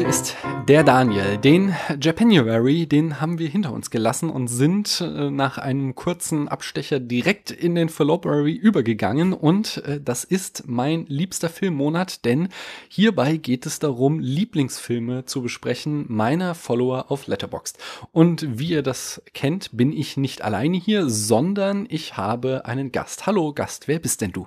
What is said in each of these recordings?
Hier ist der Daniel. Den Japanuary, den haben wir hinter uns gelassen und sind äh, nach einem kurzen Abstecher direkt in den February übergegangen. Und äh, das ist mein liebster Filmmonat, denn hierbei geht es darum, Lieblingsfilme zu besprechen meiner Follower auf Letterboxd. Und wie ihr das kennt, bin ich nicht alleine hier, sondern ich habe einen Gast. Hallo Gast, wer bist denn du?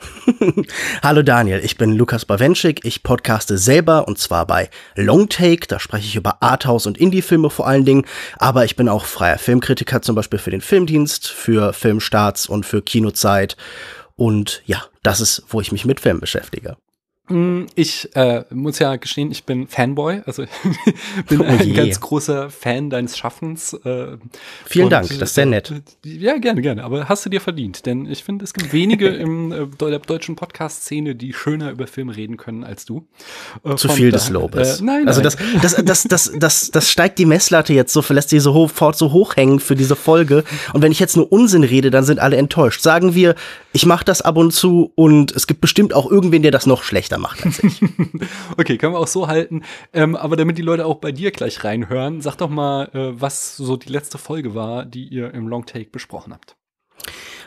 Hallo Daniel, ich bin Lukas Bawenschik. Ich podcaste selber und zwar bei Longtake. Da spreche ich über Arthouse und Indie-Filme vor allen Dingen. Aber ich bin auch freier Filmkritiker, zum Beispiel für den Filmdienst, für Filmstarts und für Kinozeit. Und ja, das ist, wo ich mich mit Film beschäftige. Mm, ich äh, muss ja gestehen, ich bin Fanboy, also bin oh ein ganz großer Fan deines Schaffens. Äh, Vielen Dank, das ist sehr nett. Ja, gerne, gerne, aber hast du dir verdient, denn ich finde, es gibt wenige im äh, der deutschen Podcast-Szene, die schöner über Filme reden können als du. Äh, Zu viel da, des Lobes. Äh, nein, also nein. das, das, das, das, das, das steigt die Messlatte jetzt so, verlässt sie so hoch, fort so hoch hängen für diese Folge. Und wenn ich jetzt nur Unsinn rede, dann sind alle enttäuscht. Sagen wir, ich mache das ab und zu und es gibt bestimmt auch irgendwen, der das noch schlechter schlechter macht als ich. okay, können wir auch so halten. Ähm, aber damit die Leute auch bei dir gleich reinhören, sag doch mal, äh, was so die letzte Folge war, die ihr im Longtake besprochen habt.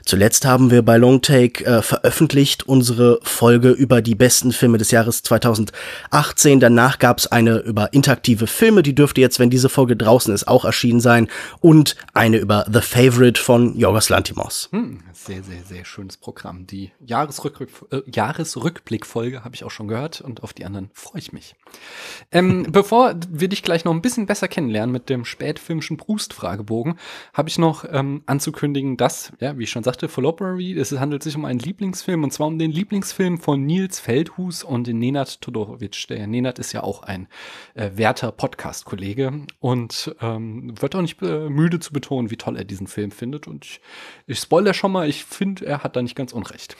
Zuletzt haben wir bei Longtake äh, veröffentlicht unsere Folge über die besten Filme des Jahres 2018. Danach gab es eine über interaktive Filme, die dürfte jetzt, wenn diese Folge draußen ist, auch erschienen sein. Und eine über The Favorite von Jorgos Lantimos. Hm, sehr, sehr, sehr schönes Programm. Die Jahresrück äh, Jahresrückblickfolge habe ich auch schon gehört und auf die anderen freue ich mich. Ähm, bevor wir dich gleich noch ein bisschen besser kennenlernen mit dem spätfilmischen Proust-Fragebogen, habe ich noch ähm, anzukündigen, dass, ja, wie ich schon sagte, Followbury, es handelt sich um einen Lieblingsfilm und zwar um den Lieblingsfilm von Nils Feldhus und Nenad Todorovic. Der Nenad ist ja auch ein äh, werter Podcast-Kollege und ähm, wird auch nicht äh, müde zu betonen, wie toll er diesen Film findet und ich, ich spoilere schon mal, ich finde, er hat da nicht ganz unrecht.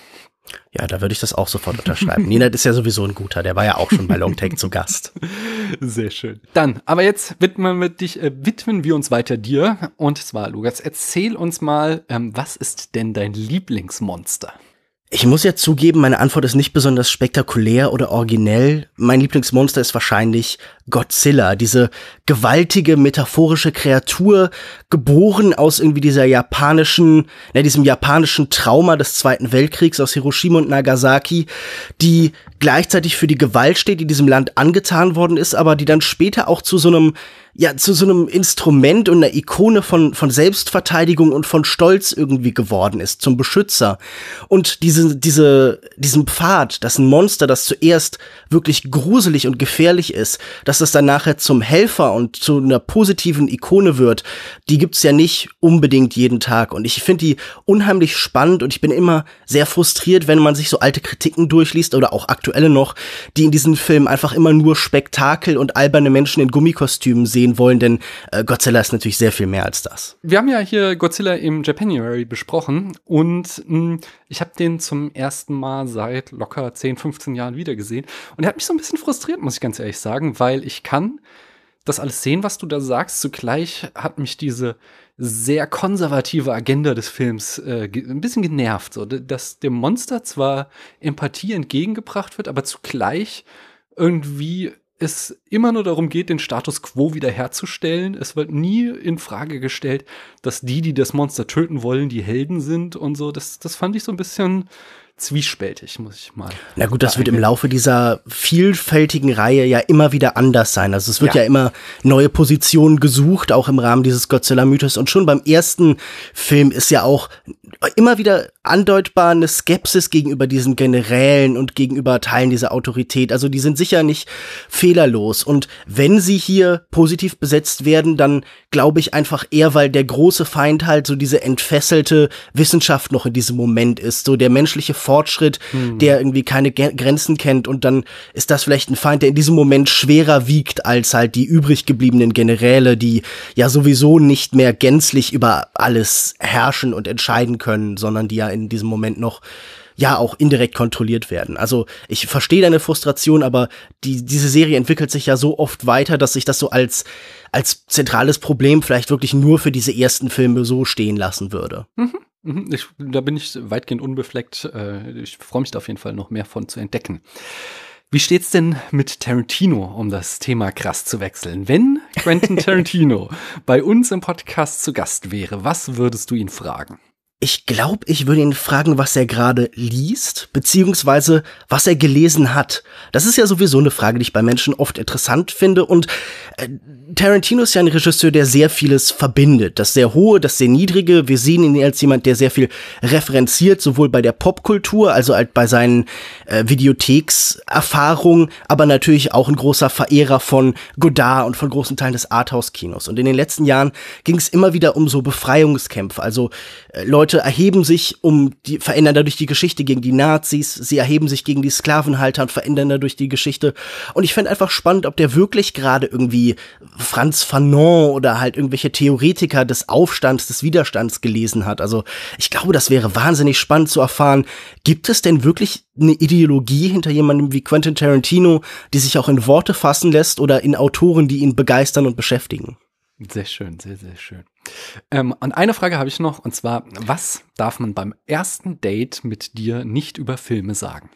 Ja, da würde ich das auch sofort unterschreiben. Nina ist ja sowieso ein guter, der war ja auch schon bei Longtake zu Gast. Sehr schön. Dann, aber jetzt widmen wir, dich, äh, widmen wir uns weiter dir. Und zwar, Lukas, erzähl uns mal, ähm, was ist denn dein Lieblingsmonster? Ich muss ja zugeben, meine Antwort ist nicht besonders spektakulär oder originell. Mein Lieblingsmonster ist wahrscheinlich Godzilla, diese gewaltige metaphorische Kreatur, geboren aus irgendwie dieser japanischen, ne, diesem japanischen Trauma des Zweiten Weltkriegs aus Hiroshima und Nagasaki, die gleichzeitig für die Gewalt steht, die diesem Land angetan worden ist, aber die dann später auch zu so einem ja zu so einem Instrument und einer Ikone von von Selbstverteidigung und von Stolz irgendwie geworden ist zum Beschützer. Und diese diese diesen Pfad, das ein Monster, das zuerst wirklich gruselig und gefährlich ist, dass das dann nachher zum Helfer und zu einer positiven Ikone wird, die gibt's ja nicht unbedingt jeden Tag. Und ich finde die unheimlich spannend und ich bin immer sehr frustriert, wenn man sich so alte Kritiken durchliest oder auch aktuelle noch, die in diesen Filmen einfach immer nur Spektakel und alberne Menschen in Gummikostümen sehen sehen wollen, denn äh, Godzilla ist natürlich sehr viel mehr als das. Wir haben ja hier Godzilla im Japanuary besprochen und mh, hm, ich habe den zum ersten Mal seit locker 10, 15 Jahren wiedergesehen und er hat mich so ein bisschen frustriert, muss ich ganz ehrlich sagen, weil ich kann das alles sehen, was du da sagst. Zugleich hat mich diese sehr konservative Agenda des Films äh, ein bisschen genervt, so dass dem Monster zwar Empathie entgegengebracht wird, aber zugleich irgendwie es immer nur darum geht, den Status quo wiederherzustellen. Es wird nie in Frage gestellt, dass die, die das Monster töten wollen, die Helden sind und so. Das, das fand ich so ein bisschen zwiespältig, muss ich mal. Na gut, das wird im Laufe dieser vielfältigen Reihe ja immer wieder anders sein. Also es wird ja, ja immer neue Positionen gesucht, auch im Rahmen dieses Godzilla-Mythos. Und schon beim ersten Film ist ja auch immer wieder andeutbar eine Skepsis gegenüber diesen Generälen und gegenüber Teilen dieser Autorität. Also die sind sicher nicht fehlerlos. Und wenn sie hier positiv besetzt werden, dann glaube ich einfach eher, weil der große Feind halt so diese entfesselte Wissenschaft noch in diesem Moment ist. So der menschliche Fortschritt, mhm. der irgendwie keine Grenzen kennt. Und dann ist das vielleicht ein Feind, der in diesem Moment schwerer wiegt als halt die übrig gebliebenen Generäle, die ja sowieso nicht mehr gänzlich über alles herrschen und entscheiden können, sondern die ja in diesem Moment noch ja auch indirekt kontrolliert werden. Also ich verstehe deine Frustration, aber die, diese Serie entwickelt sich ja so oft weiter, dass sich das so als, als zentrales Problem vielleicht wirklich nur für diese ersten Filme so stehen lassen würde. Mhm. mhm. Ich, da bin ich weitgehend unbefleckt. Äh, ich freue mich da auf jeden Fall noch mehr von zu entdecken. Wie steht's denn mit Tarantino, um das Thema krass zu wechseln? Wenn Quentin Tarantino bei uns im Podcast zu Gast wäre, was würdest du ihn fragen? Ich glaube, ich würde ihn fragen, was er gerade liest, beziehungsweise was er gelesen hat. Das ist ja sowieso eine Frage, die ich bei Menschen oft interessant finde. Und äh, Tarantino ist ja ein Regisseur, der sehr vieles verbindet. Das sehr hohe, das sehr niedrige. Wir sehen ihn als jemand, der sehr viel referenziert, sowohl bei der Popkultur, also halt bei seinen äh, Videothekserfahrungen, aber natürlich auch ein großer Verehrer von Godard und von großen Teilen des Arthouse-Kinos. Und in den letzten Jahren ging es immer wieder um so Befreiungskämpfe, also äh, Leute, Leute erheben sich um die, verändern dadurch die Geschichte gegen die Nazis, sie erheben sich gegen die Sklavenhalter und verändern dadurch die Geschichte. Und ich fände einfach spannend, ob der wirklich gerade irgendwie Franz Fanon oder halt irgendwelche Theoretiker des Aufstands, des Widerstands gelesen hat. Also ich glaube, das wäre wahnsinnig spannend zu erfahren. Gibt es denn wirklich eine Ideologie hinter jemandem wie Quentin Tarantino, die sich auch in Worte fassen lässt oder in Autoren, die ihn begeistern und beschäftigen? Sehr schön, sehr, sehr schön. Ähm, und eine Frage habe ich noch, und zwar, was darf man beim ersten Date mit dir nicht über Filme sagen?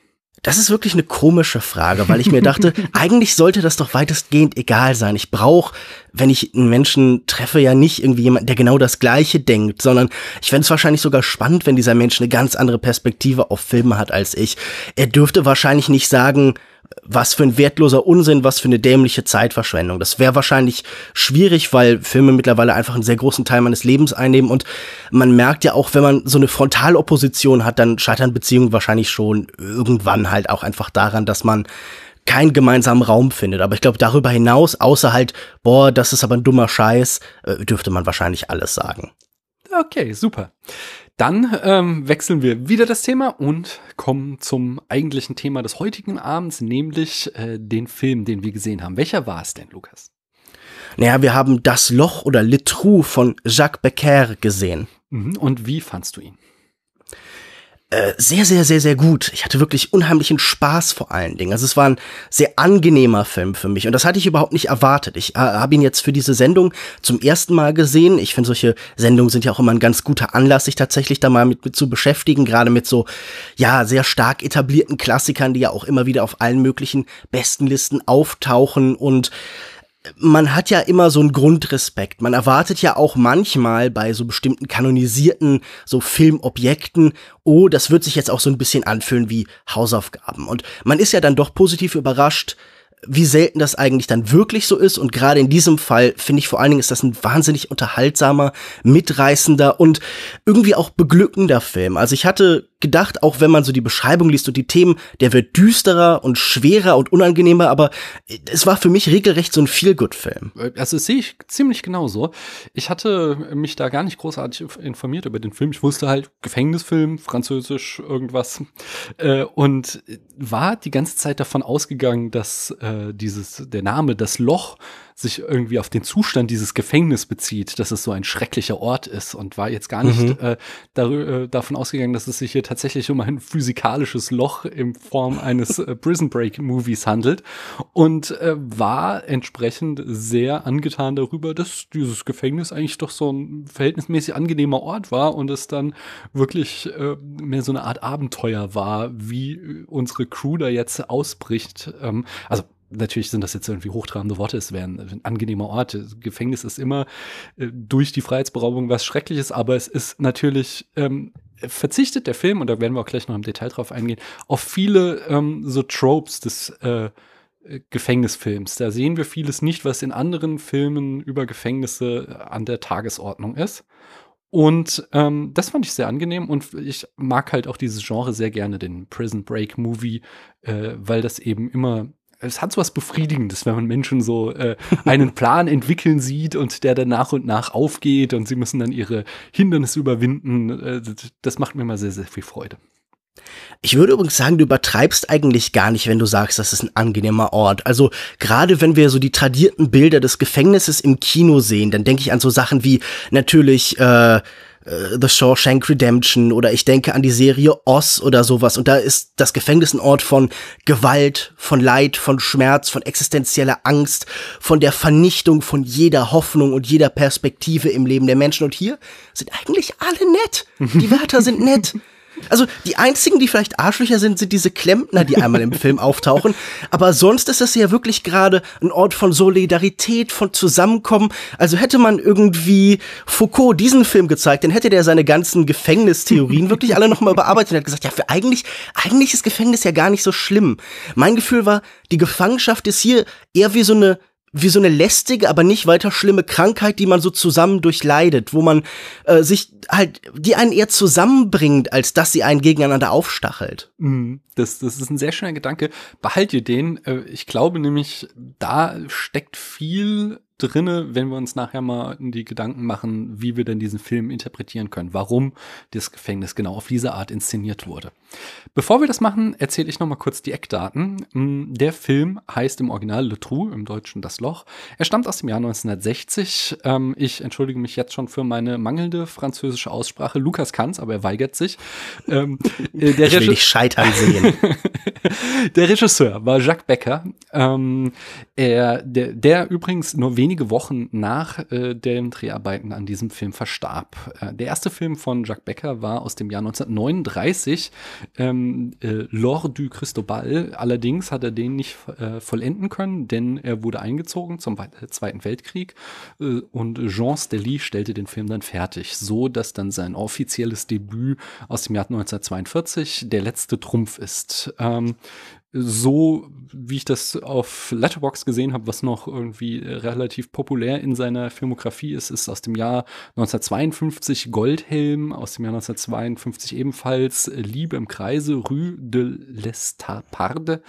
Das ist wirklich eine komische Frage, weil ich mir dachte, eigentlich sollte das doch weitestgehend egal sein. Ich brauche, wenn ich einen Menschen treffe, ja nicht irgendwie jemanden, der genau das Gleiche denkt, sondern ich fände es wahrscheinlich sogar spannend, wenn dieser Mensch eine ganz andere Perspektive auf Filme hat als ich. Er dürfte wahrscheinlich nicht sagen, was für ein wertloser Unsinn, was für eine dämliche Zeitverschwendung. Das wäre wahrscheinlich schwierig, weil Filme mittlerweile einfach einen sehr großen Teil meines Lebens einnehmen und man merkt ja auch, wenn man so eine Frontalopposition hat, dann scheitern Beziehungen wahrscheinlich schon irgendwann halt auch einfach daran, dass man keinen gemeinsamen Raum findet. Aber ich glaube, darüber hinaus, außer halt, boah, das ist aber ein dummer Scheiß, äh, dürfte man wahrscheinlich alles sagen. Okay, super. Dann ähm, wechseln wir wieder das Thema und kommen zum eigentlichen Thema des heutigen Abends, nämlich äh, den Film, den wir gesehen haben. Welcher war es denn, Lukas? Naja, wir haben Das Loch oder Le Trou von Jacques Becker gesehen. Mhm. Und wie fandst du ihn? Äh, sehr, sehr, sehr, sehr gut. Ich hatte wirklich unheimlichen Spaß vor allen Dingen. Also es war ein sehr angenehmer Film für mich und das hatte ich überhaupt nicht erwartet. Ich äh, habe ihn jetzt für diese Sendung zum ersten Mal gesehen. Ich finde, solche Sendungen sind ja auch immer ein ganz guter Anlass, sich tatsächlich da mal mit, mit zu beschäftigen, gerade mit so, ja, sehr stark etablierten Klassikern, die ja auch immer wieder auf allen möglichen Bestenlisten auftauchen und man hat ja immer so einen Grundrespekt. Man erwartet ja auch manchmal bei so bestimmten kanonisierten so Filmobjekten, oh, das wird sich jetzt auch so ein bisschen anfühlen wie Hausaufgaben. Und man ist ja dann doch positiv überrascht, wie selten das eigentlich dann wirklich so ist. Und gerade in diesem Fall finde ich vor allen Dingen ist das ein wahnsinnig unterhaltsamer, mitreißender und irgendwie auch beglückender Film. Also ich hatte gedacht, auch wenn man so die Beschreibung liest und die Themen, der wird düsterer und schwerer und unangenehmer, aber es war für mich regelrecht so ein Feel-Good-Film. Also das sehe ich ziemlich genauso. Ich hatte mich da gar nicht großartig informiert über den Film. Ich wusste halt Gefängnisfilm, Französisch, irgendwas. Äh, und war die ganze Zeit davon ausgegangen, dass äh, dieses, der Name, das Loch, sich irgendwie auf den Zustand dieses Gefängnis bezieht, dass es so ein schrecklicher Ort ist und war jetzt gar nicht mhm. äh, äh, davon ausgegangen, dass es sich hier tatsächlich um ein physikalisches Loch in Form eines äh, Prison Break Movies handelt und äh, war entsprechend sehr angetan darüber, dass dieses Gefängnis eigentlich doch so ein verhältnismäßig angenehmer Ort war und es dann wirklich äh, mehr so eine Art Abenteuer war, wie unsere Crew da jetzt ausbricht. Ähm, also natürlich sind das jetzt irgendwie hochtrabende Worte, es wäre ein, angenehmer Ort. Gefängnis ist immer äh, durch die Freiheitsberaubung was Schreckliches, aber es ist natürlich ähm, verzichtet der Film, und da werden wir auch gleich noch im Detail drauf eingehen, auf viele ähm, so Tropes des äh, Gefängnisfilms. Da sehen wir vieles nicht, was in anderen Filmen über Gefängnisse an der Tagesordnung ist. Und ähm, das fand ich sehr angenehm und ich mag halt auch dieses Genre sehr gerne, den Prison Break Movie, äh, weil das eben immer es hat so was Befriedigendes, wenn man Menschen so äh, einen Plan entwickeln sieht und der dann nach und nach aufgeht und sie müssen dann ihre Hindernisse überwinden. Äh, das macht mir immer sehr, sehr viel Freude. Ich würde übrigens sagen, du übertreibst eigentlich gar nicht, wenn du sagst, das ist ein angenehmer Ort. Also gerade wenn wir so die tradierten Bilder des Gefängnisses im Kino sehen, dann denke ich an so Sachen wie natürlich äh, äh, The Shawshank Redemption oder ich denke an die Serie Oz oder sowas und da ist das Gefängnis ein Ort von Gewalt, von Leid, von Schmerz, von existenzieller Angst, von der Vernichtung von jeder Hoffnung und jeder Perspektive im Leben der Menschen und hier sind eigentlich alle nett. Die Wärter sind nett. Also die einzigen, die vielleicht Arschlöcher sind, sind diese Klempner, die einmal im Film auftauchen. Aber sonst ist das ja wirklich gerade ein Ort von Solidarität, von Zusammenkommen. Also hätte man irgendwie Foucault diesen Film gezeigt, dann hätte der seine ganzen Gefängnistheorien wirklich alle nochmal überarbeitet und hat gesagt, ja, für eigentlich, eigentlich ist Gefängnis ja gar nicht so schlimm. Mein Gefühl war, die Gefangenschaft ist hier eher wie so eine wie so eine lästige, aber nicht weiter schlimme Krankheit, die man so zusammen durchleidet, wo man äh, sich halt, die einen eher zusammenbringt, als dass sie einen gegeneinander aufstachelt. Mhm. Das, das ist ein sehr schöner Gedanke. Behalt ihr den. Äh, ich glaube nämlich, da steckt viel drinne, wenn wir uns nachher mal die Gedanken machen, wie wir denn diesen Film interpretieren können, warum das Gefängnis genau auf diese Art inszeniert wurde. Bevor wir das machen, erzähle ich noch mal kurz die Eckdaten. Mm, der Film heißt im Original Le Trou, im Deutschen Das Loch. Er stammt aus dem Jahr 1960. Ähm, ich entschuldige mich jetzt schon für meine mangelnde französische Aussprache. Lukas kann's, aber er weigert sich. Ähm, der ich will dich scheitern sehen. der Regisseur war Jacques Becker. Ähm, er, der, der übrigens nur wenig wenige Wochen nach äh, den Dreharbeiten an diesem Film verstarb. Äh, der erste Film von Jacques Becker war aus dem Jahr 1939, ähm, äh, L'Or du Cristobal. Allerdings hat er den nicht äh, vollenden können, denn er wurde eingezogen zum äh, Zweiten Weltkrieg äh, und Jean Stelly stellte den Film dann fertig, so dass dann sein offizielles Debüt aus dem Jahr 1942 der letzte Trumpf ist. Ähm, so, wie ich das auf Letterbox gesehen habe, was noch irgendwie relativ populär in seiner Filmografie ist, ist aus dem Jahr 1952 Goldhelm, aus dem Jahr 1952 ebenfalls Liebe im Kreise, Rue de l'Estaparde,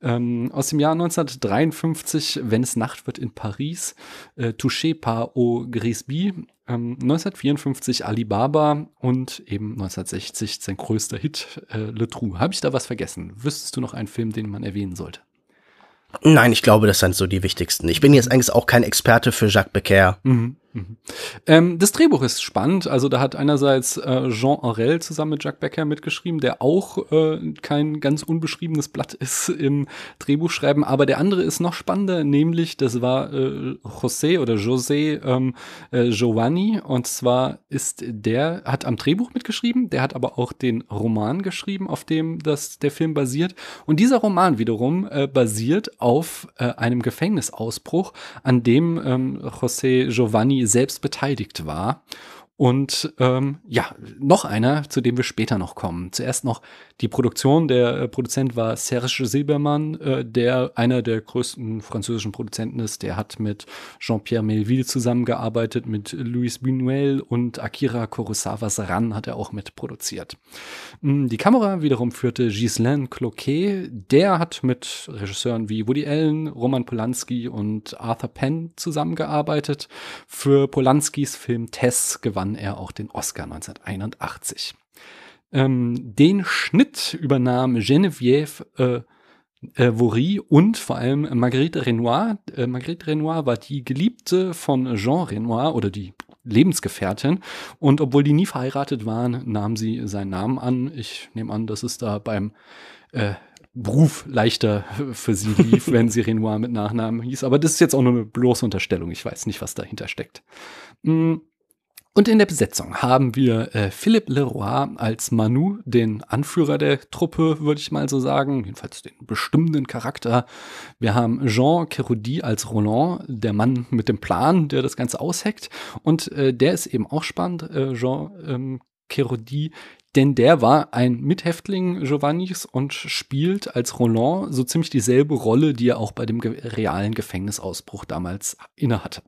ähm, aus dem Jahr 1953 Wenn es Nacht wird in Paris, äh, Touché par au Grisby, ähm, 1954 Alibaba und eben 1960 sein größter Hit äh, Le Trou. Habe ich da was vergessen? Wüsstest du noch einen Film, den man erwähnen sollte? Nein, ich glaube, das sind so die wichtigsten. Ich bin jetzt eigentlich auch kein Experte für Jacques Becker. Mhm. Mhm. Ähm, das Drehbuch ist spannend. Also da hat einerseits äh, Jean Aurel zusammen mit Jack Becker mitgeschrieben, der auch äh, kein ganz unbeschriebenes Blatt ist im Drehbuchschreiben. Aber der andere ist noch spannender, nämlich das war äh, José oder José ähm, äh, Giovanni. Und zwar ist der, hat am Drehbuch mitgeschrieben, der hat aber auch den Roman geschrieben, auf dem das, der Film basiert. Und dieser Roman wiederum äh, basiert auf äh, einem Gefängnisausbruch, an dem ähm, José Giovanni selbst beteiligt war. Und ähm, ja, noch einer, zu dem wir später noch kommen. Zuerst noch die Produktion. Der äh, Produzent war Serge Silbermann, äh, der einer der größten französischen Produzenten ist. Der hat mit Jean-Pierre Melville zusammengearbeitet, mit Louis Buñuel und Akira Kurosawas Ran hat er auch mitproduziert. Mm, die Kamera wiederum führte Ghislain Cloquet. Der hat mit Regisseuren wie Woody Allen, Roman Polanski und Arthur Penn zusammengearbeitet. Für Polanskis Film Tess gewann er auch den Oscar 1981. Ähm, den Schnitt übernahm Geneviève äh, äh, Vaury und vor allem Marguerite Renoir. Äh, Marguerite Renoir war die Geliebte von Jean Renoir oder die Lebensgefährtin. Und obwohl die nie verheiratet waren, nahm sie seinen Namen an. Ich nehme an, dass es da beim äh, Beruf leichter für sie lief, wenn sie Renoir mit Nachnamen hieß. Aber das ist jetzt auch nur eine bloße Unterstellung. Ich weiß nicht, was dahinter steckt. Mm. Und in der Besetzung haben wir äh, Philippe Leroy als Manu, den Anführer der Truppe, würde ich mal so sagen, jedenfalls den bestimmenden Charakter. Wir haben Jean Kerudi als Roland, der Mann mit dem Plan, der das Ganze ausheckt. Und äh, der ist eben auch spannend, äh, Jean ähm, Kerudi, denn der war ein Mithäftling Giovannis und spielt als Roland so ziemlich dieselbe Rolle, die er auch bei dem realen Gefängnisausbruch damals innehatte.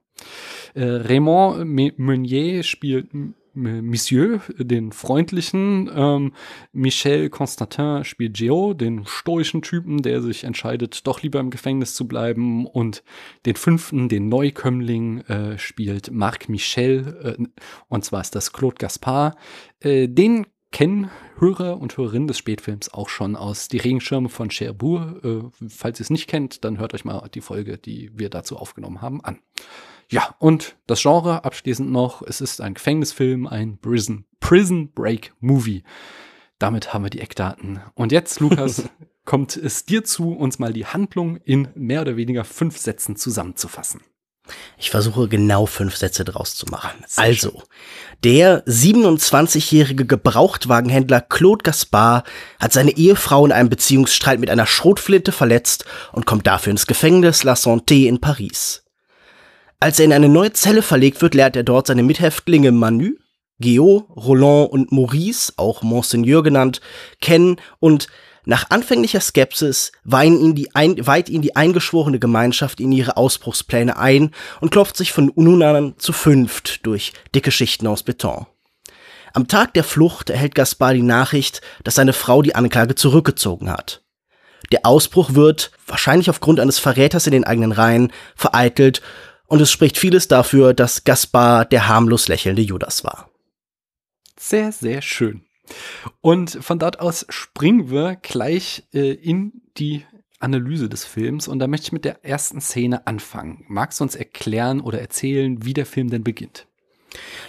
Äh, Raymond Meunier spielt Monsieur, den freundlichen. Ähm, Michel Constantin spielt Geo, den stoischen Typen, der sich entscheidet, doch lieber im Gefängnis zu bleiben. Und den fünften, den Neukömmling, äh, spielt Marc Michel. Äh, und zwar ist das Claude Gaspard. Äh, den kennen Hörer und Hörerinnen des Spätfilms auch schon aus Die Regenschirme von Cherbourg. Äh, falls ihr es nicht kennt, dann hört euch mal die Folge, die wir dazu aufgenommen haben, an. Ja, und das Genre abschließend noch, es ist ein Gefängnisfilm, ein Prison, Prison Break Movie. Damit haben wir die Eckdaten. Und jetzt, Lukas, kommt es dir zu, uns mal die Handlung in mehr oder weniger fünf Sätzen zusammenzufassen. Ich versuche genau fünf Sätze draus zu machen. Also, der 27-jährige Gebrauchtwagenhändler Claude Gaspard hat seine Ehefrau in einem Beziehungsstreit mit einer Schrotflinte verletzt und kommt dafür ins Gefängnis La Santé in Paris. Als er in eine neue Zelle verlegt wird, lernt er dort seine Mithäftlinge Manu, Geo, Roland und Maurice, auch Monseigneur genannt, kennen und nach anfänglicher Skepsis weihen ihn die ein, weiht ihn die eingeschworene Gemeinschaft in ihre Ausbruchspläne ein und klopft sich von nun zu fünft durch dicke Schichten aus Beton. Am Tag der Flucht erhält Gaspar die Nachricht, dass seine Frau die Anklage zurückgezogen hat. Der Ausbruch wird, wahrscheinlich aufgrund eines Verräters in den eigenen Reihen, vereitelt und es spricht vieles dafür, dass Gaspar der harmlos lächelnde Judas war. Sehr, sehr schön. Und von dort aus springen wir gleich äh, in die Analyse des Films und da möchte ich mit der ersten Szene anfangen. Magst du uns erklären oder erzählen, wie der Film denn beginnt?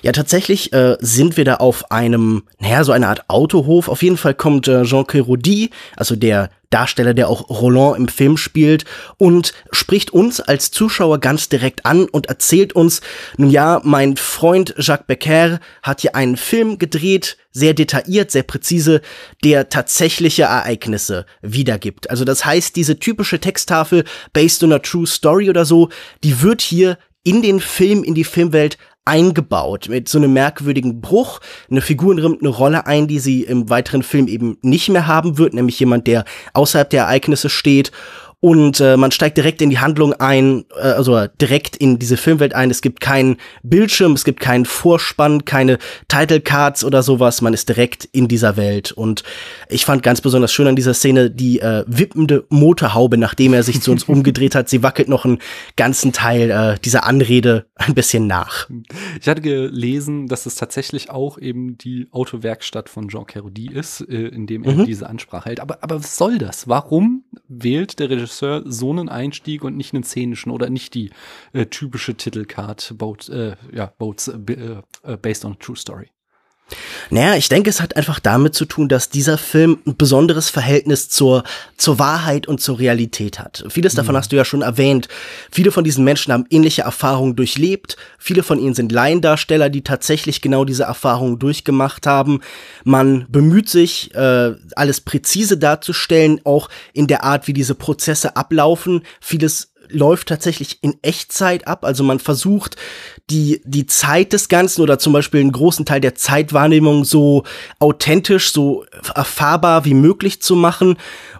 Ja, tatsächlich äh, sind wir da auf einem, naja, so eine Art Autohof. Auf jeden Fall kommt äh, Jean Rodi, also der Darsteller, der auch Roland im Film spielt, und spricht uns als Zuschauer ganz direkt an und erzählt uns, nun ja, mein Freund Jacques Becker hat hier einen Film gedreht, sehr detailliert, sehr präzise, der tatsächliche Ereignisse wiedergibt. Also das heißt, diese typische Texttafel based on a true story oder so, die wird hier in den Film, in die Filmwelt eingebaut mit so einem merkwürdigen Bruch. Eine Figur nimmt eine Rolle ein, die sie im weiteren Film eben nicht mehr haben wird, nämlich jemand, der außerhalb der Ereignisse steht und äh, man steigt direkt in die Handlung ein, äh, also direkt in diese Filmwelt ein. Es gibt keinen Bildschirm, es gibt keinen Vorspann, keine Title Cards oder sowas. Man ist direkt in dieser Welt. Und ich fand ganz besonders schön an dieser Szene die äh, wippende Motorhaube, nachdem er sich zu uns umgedreht hat. Sie wackelt noch einen ganzen Teil äh, dieser Anrede ein bisschen nach. Ich hatte gelesen, dass es tatsächlich auch eben die Autowerkstatt von Jean Carodi ist, äh, in dem er mhm. diese Ansprache hält. Aber, aber was soll das? Warum wählt der Regisseur Regisseur so einen Einstieg und nicht einen szenischen oder nicht die äh, typische Titelcard Boat, äh, ja, Boats äh, äh, based on a true story. Naja, ich denke, es hat einfach damit zu tun, dass dieser Film ein besonderes Verhältnis zur, zur Wahrheit und zur Realität hat. Vieles mhm. davon hast du ja schon erwähnt. Viele von diesen Menschen haben ähnliche Erfahrungen durchlebt. Viele von ihnen sind Laiendarsteller, die tatsächlich genau diese Erfahrungen durchgemacht haben. Man bemüht sich, äh, alles präzise darzustellen, auch in der Art, wie diese Prozesse ablaufen. Vieles läuft tatsächlich in Echtzeit ab. Also man versucht, die, die Zeit des Ganzen oder zum Beispiel einen großen Teil der Zeitwahrnehmung so authentisch, so erfahrbar wie möglich zu machen.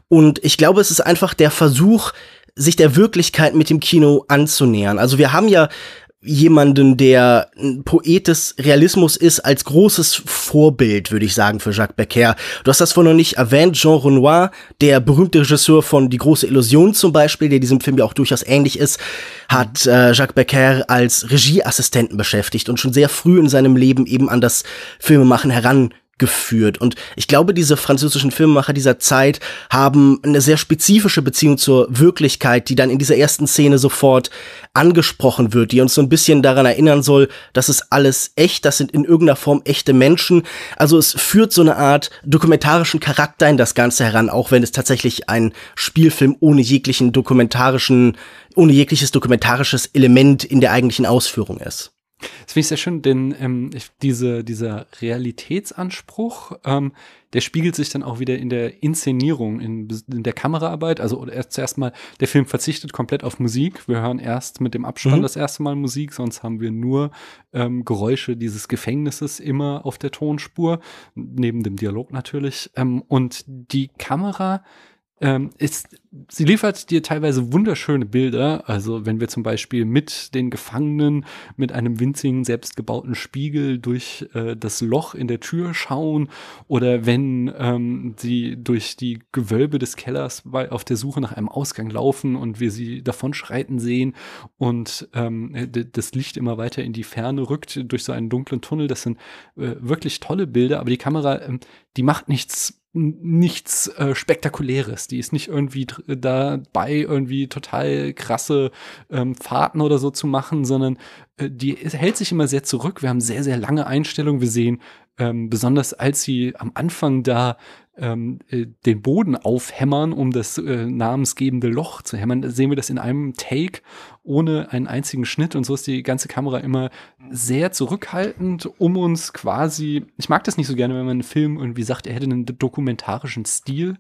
Und ich glaube, es ist einfach der Versuch, sich der Wirklichkeit mit dem Kino anzunähern. Also wir haben ja jemanden, der ein Poet des Realismus ist, als großes Vorbild, würde ich sagen, für Jacques Becker. Du hast das vorhin noch nicht erwähnt, Jean Renoir, der berühmte Regisseur von Die große Illusion zum Beispiel, der diesem Film ja auch durchaus ähnlich ist, hat äh, Jacques Becker als Regieassistenten beschäftigt und schon sehr früh in seinem Leben eben an das Filmemachen heran geführt. Und ich glaube, diese französischen Filmemacher dieser Zeit haben eine sehr spezifische Beziehung zur Wirklichkeit, die dann in dieser ersten Szene sofort angesprochen wird, die uns so ein bisschen daran erinnern soll, dass es alles echt, das sind in irgendeiner Form echte Menschen. Also es führt so eine Art dokumentarischen Charakter in das Ganze heran, auch wenn es tatsächlich ein Spielfilm ohne jeglichen dokumentarischen, ohne jegliches dokumentarisches Element in der eigentlichen Ausführung ist. Das finde ich sehr schön, denn ähm, diese, dieser Realitätsanspruch, ähm, der spiegelt sich dann auch wieder in der Inszenierung, in, in der Kameraarbeit. Also erst zuerst mal, der Film verzichtet komplett auf Musik. Wir hören erst mit dem Abspann mhm. das erste Mal Musik, sonst haben wir nur ähm, Geräusche dieses Gefängnisses immer auf der Tonspur, neben dem Dialog natürlich. Ähm, und die Kamera ähm, ist, sie liefert dir teilweise wunderschöne Bilder. Also wenn wir zum Beispiel mit den Gefangenen mit einem winzigen selbstgebauten Spiegel durch äh, das Loch in der Tür schauen oder wenn ähm, sie durch die Gewölbe des Kellers bei, auf der Suche nach einem Ausgang laufen und wir sie davonschreiten sehen und ähm, das Licht immer weiter in die Ferne rückt durch so einen dunklen Tunnel. Das sind äh, wirklich tolle Bilder, aber die Kamera, ähm, die macht nichts nichts äh, Spektakuläres. Die ist nicht irgendwie dabei, irgendwie total krasse ähm, Fahrten oder so zu machen, sondern äh, die hält sich immer sehr zurück. Wir haben sehr, sehr lange Einstellungen. Wir sehen ähm, besonders als sie am Anfang da ähm, äh, den Boden aufhämmern, um das äh, namensgebende Loch zu hämmern, sehen wir das in einem Take ohne einen einzigen Schnitt und so ist die ganze Kamera immer sehr zurückhaltend, um uns quasi, ich mag das nicht so gerne, wenn man einen Film irgendwie sagt, er hätte einen dokumentarischen Stil,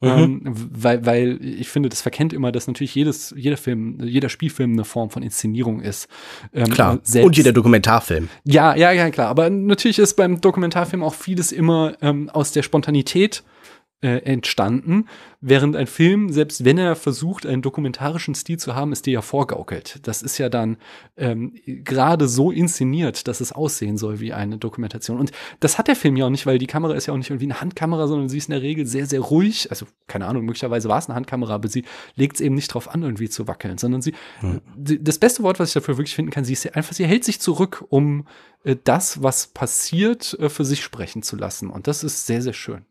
Mhm. Ähm, weil, weil ich finde, das verkennt immer, dass natürlich jedes, jeder Film, jeder Spielfilm eine Form von Inszenierung ist. Ähm, klar. Selbst, und jeder Dokumentarfilm. Ja, ja, ja, klar. Aber natürlich ist beim Dokumentarfilm auch vieles immer ähm, aus der Spontanität äh, entstanden, während ein Film, selbst wenn er versucht, einen dokumentarischen Stil zu haben, ist dir ja vorgaukelt. Das ist ja dann ähm, gerade so inszeniert, dass es aussehen soll wie eine Dokumentation. Und das hat der Film ja auch nicht, weil die Kamera ist ja auch nicht irgendwie eine Handkamera, sondern sie ist in der Regel sehr, sehr ruhig. Also, keine Ahnung, möglicherweise war es eine Handkamera, aber sie legt es eben nicht drauf an, irgendwie zu wackeln, sondern sie, hm. das beste Wort, was ich dafür wirklich finden kann, sie ist einfach, sie hält sich zurück, um äh, das, was passiert, äh, für sich sprechen zu lassen. Und das ist sehr, sehr schön.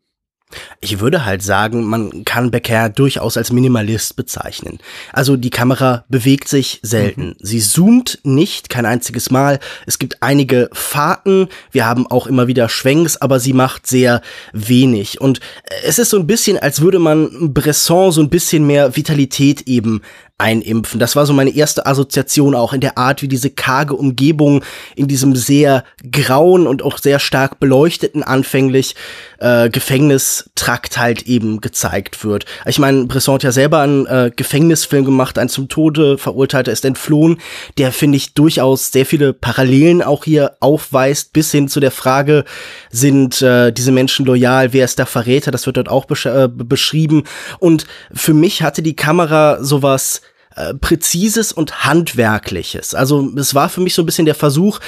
Ich würde halt sagen, man kann Becker durchaus als Minimalist bezeichnen. Also die Kamera bewegt sich selten. Mhm. Sie zoomt nicht, kein einziges Mal. Es gibt einige Fahrten. Wir haben auch immer wieder Schwenks, aber sie macht sehr wenig. Und es ist so ein bisschen, als würde man Bresson so ein bisschen mehr Vitalität eben einimpfen. Das war so meine erste Assoziation auch in der Art, wie diese karge Umgebung in diesem sehr grauen und auch sehr stark beleuchteten anfänglich äh, Gefängnistrakt halt eben gezeigt wird. Ich meine, Bresson hat ja selber einen äh, Gefängnisfilm gemacht, ein zum Tode verurteilter ist entflohen, der finde ich durchaus sehr viele Parallelen auch hier aufweist, bis hin zu der Frage, sind äh, diese Menschen loyal, wer ist der Verräter, das wird dort auch besch äh, beschrieben. Und für mich hatte die Kamera sowas äh, Präzises und Handwerkliches. Also es war für mich so ein bisschen der Versuch,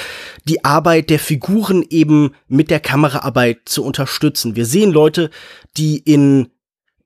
die Arbeit der Figuren eben mit der Kameraarbeit zu unterstützen. Wir sehen Leute, die in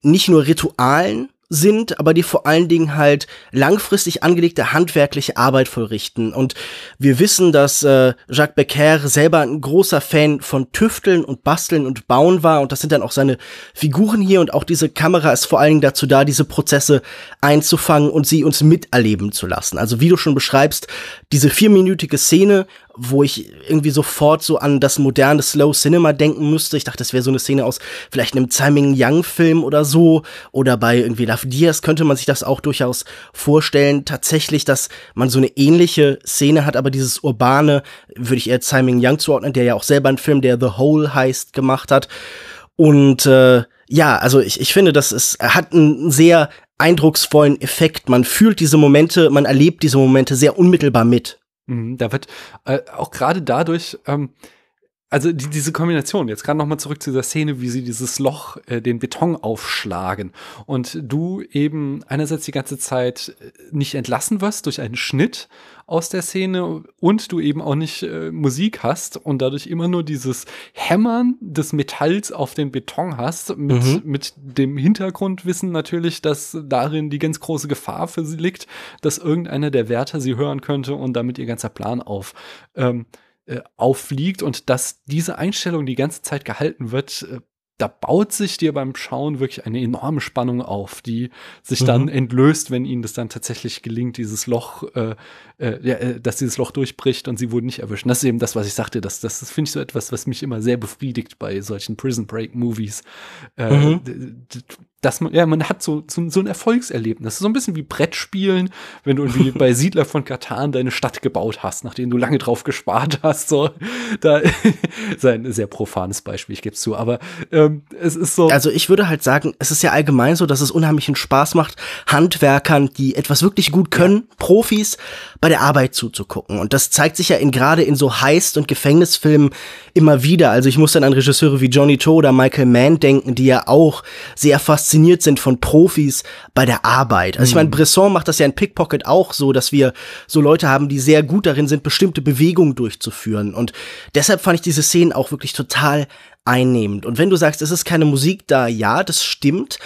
nicht nur Ritualen, sind, aber die vor allen Dingen halt langfristig angelegte handwerkliche Arbeit vollrichten. Und wir wissen, dass äh, Jacques Becker selber ein großer Fan von Tüfteln und Basteln und Bauen war. Und das sind dann auch seine Figuren hier. Und auch diese Kamera ist vor allen Dingen dazu da, diese Prozesse einzufangen und sie uns miterleben zu lassen. Also wie du schon beschreibst, diese vierminütige Szene, wo ich irgendwie sofort so an das moderne Slow Cinema denken müsste. Ich dachte, das wäre so eine Szene aus vielleicht einem Simon Young Film oder so oder bei irgendwie Love Diaz könnte man sich das auch durchaus vorstellen. Tatsächlich, dass man so eine ähnliche Szene hat, aber dieses urbane würde ich eher Simon Young zuordnen, der ja auch selber einen Film, der The Hole heißt, gemacht hat. Und äh, ja, also ich, ich finde, das ist, hat einen sehr eindrucksvollen Effekt. Man fühlt diese Momente, man erlebt diese Momente sehr unmittelbar mit. Mhm, da wird äh, auch gerade dadurch, ähm, also die, diese Kombination, jetzt gerade nochmal zurück zu dieser Szene, wie sie dieses Loch, äh, den Beton aufschlagen und du eben einerseits die ganze Zeit äh, nicht entlassen wirst durch einen Schnitt aus der Szene und du eben auch nicht äh, Musik hast und dadurch immer nur dieses Hämmern des Metalls auf den Beton hast, mit, mhm. mit dem Hintergrundwissen natürlich, dass darin die ganz große Gefahr für sie liegt, dass irgendeiner der Wärter sie hören könnte und damit ihr ganzer Plan auf. Ähm, äh, auffliegt und dass diese Einstellung die ganze Zeit gehalten wird, äh, da baut sich dir beim Schauen wirklich eine enorme Spannung auf, die sich mhm. dann entlöst, wenn ihnen das dann tatsächlich gelingt, dieses Loch, äh, äh, ja, äh, dass dieses Loch durchbricht und sie wurden nicht erwischt. Das ist eben das, was ich sagte, das, das, das finde ich so etwas, was mich immer sehr befriedigt bei solchen Prison Break Movies. Äh, mhm dass man, ja, man hat so, so, so ein Erfolgserlebnis. So ein bisschen wie Brettspielen, wenn du irgendwie bei Siedler von Katan deine Stadt gebaut hast, nachdem du lange drauf gespart hast. So, da ist ein sehr profanes Beispiel, ich gebe es zu, aber ähm, es ist so. Also ich würde halt sagen, es ist ja allgemein so, dass es unheimlichen Spaß macht, Handwerkern, die etwas wirklich gut können, ja. Profis, bei der Arbeit zuzugucken. Und das zeigt sich ja in gerade in so Heist- und Gefängnisfilmen immer wieder. Also ich muss dann an Regisseure wie Johnny Toe oder Michael Mann denken, die ja auch sehr fasziniert sind von Profis bei der Arbeit. Also ich meine, mhm. Bresson macht das ja in Pickpocket auch so, dass wir so Leute haben, die sehr gut darin sind, bestimmte Bewegungen durchzuführen. Und deshalb fand ich diese Szenen auch wirklich total einnehmend. Und wenn du sagst, es ist keine Musik da, ja, das stimmt.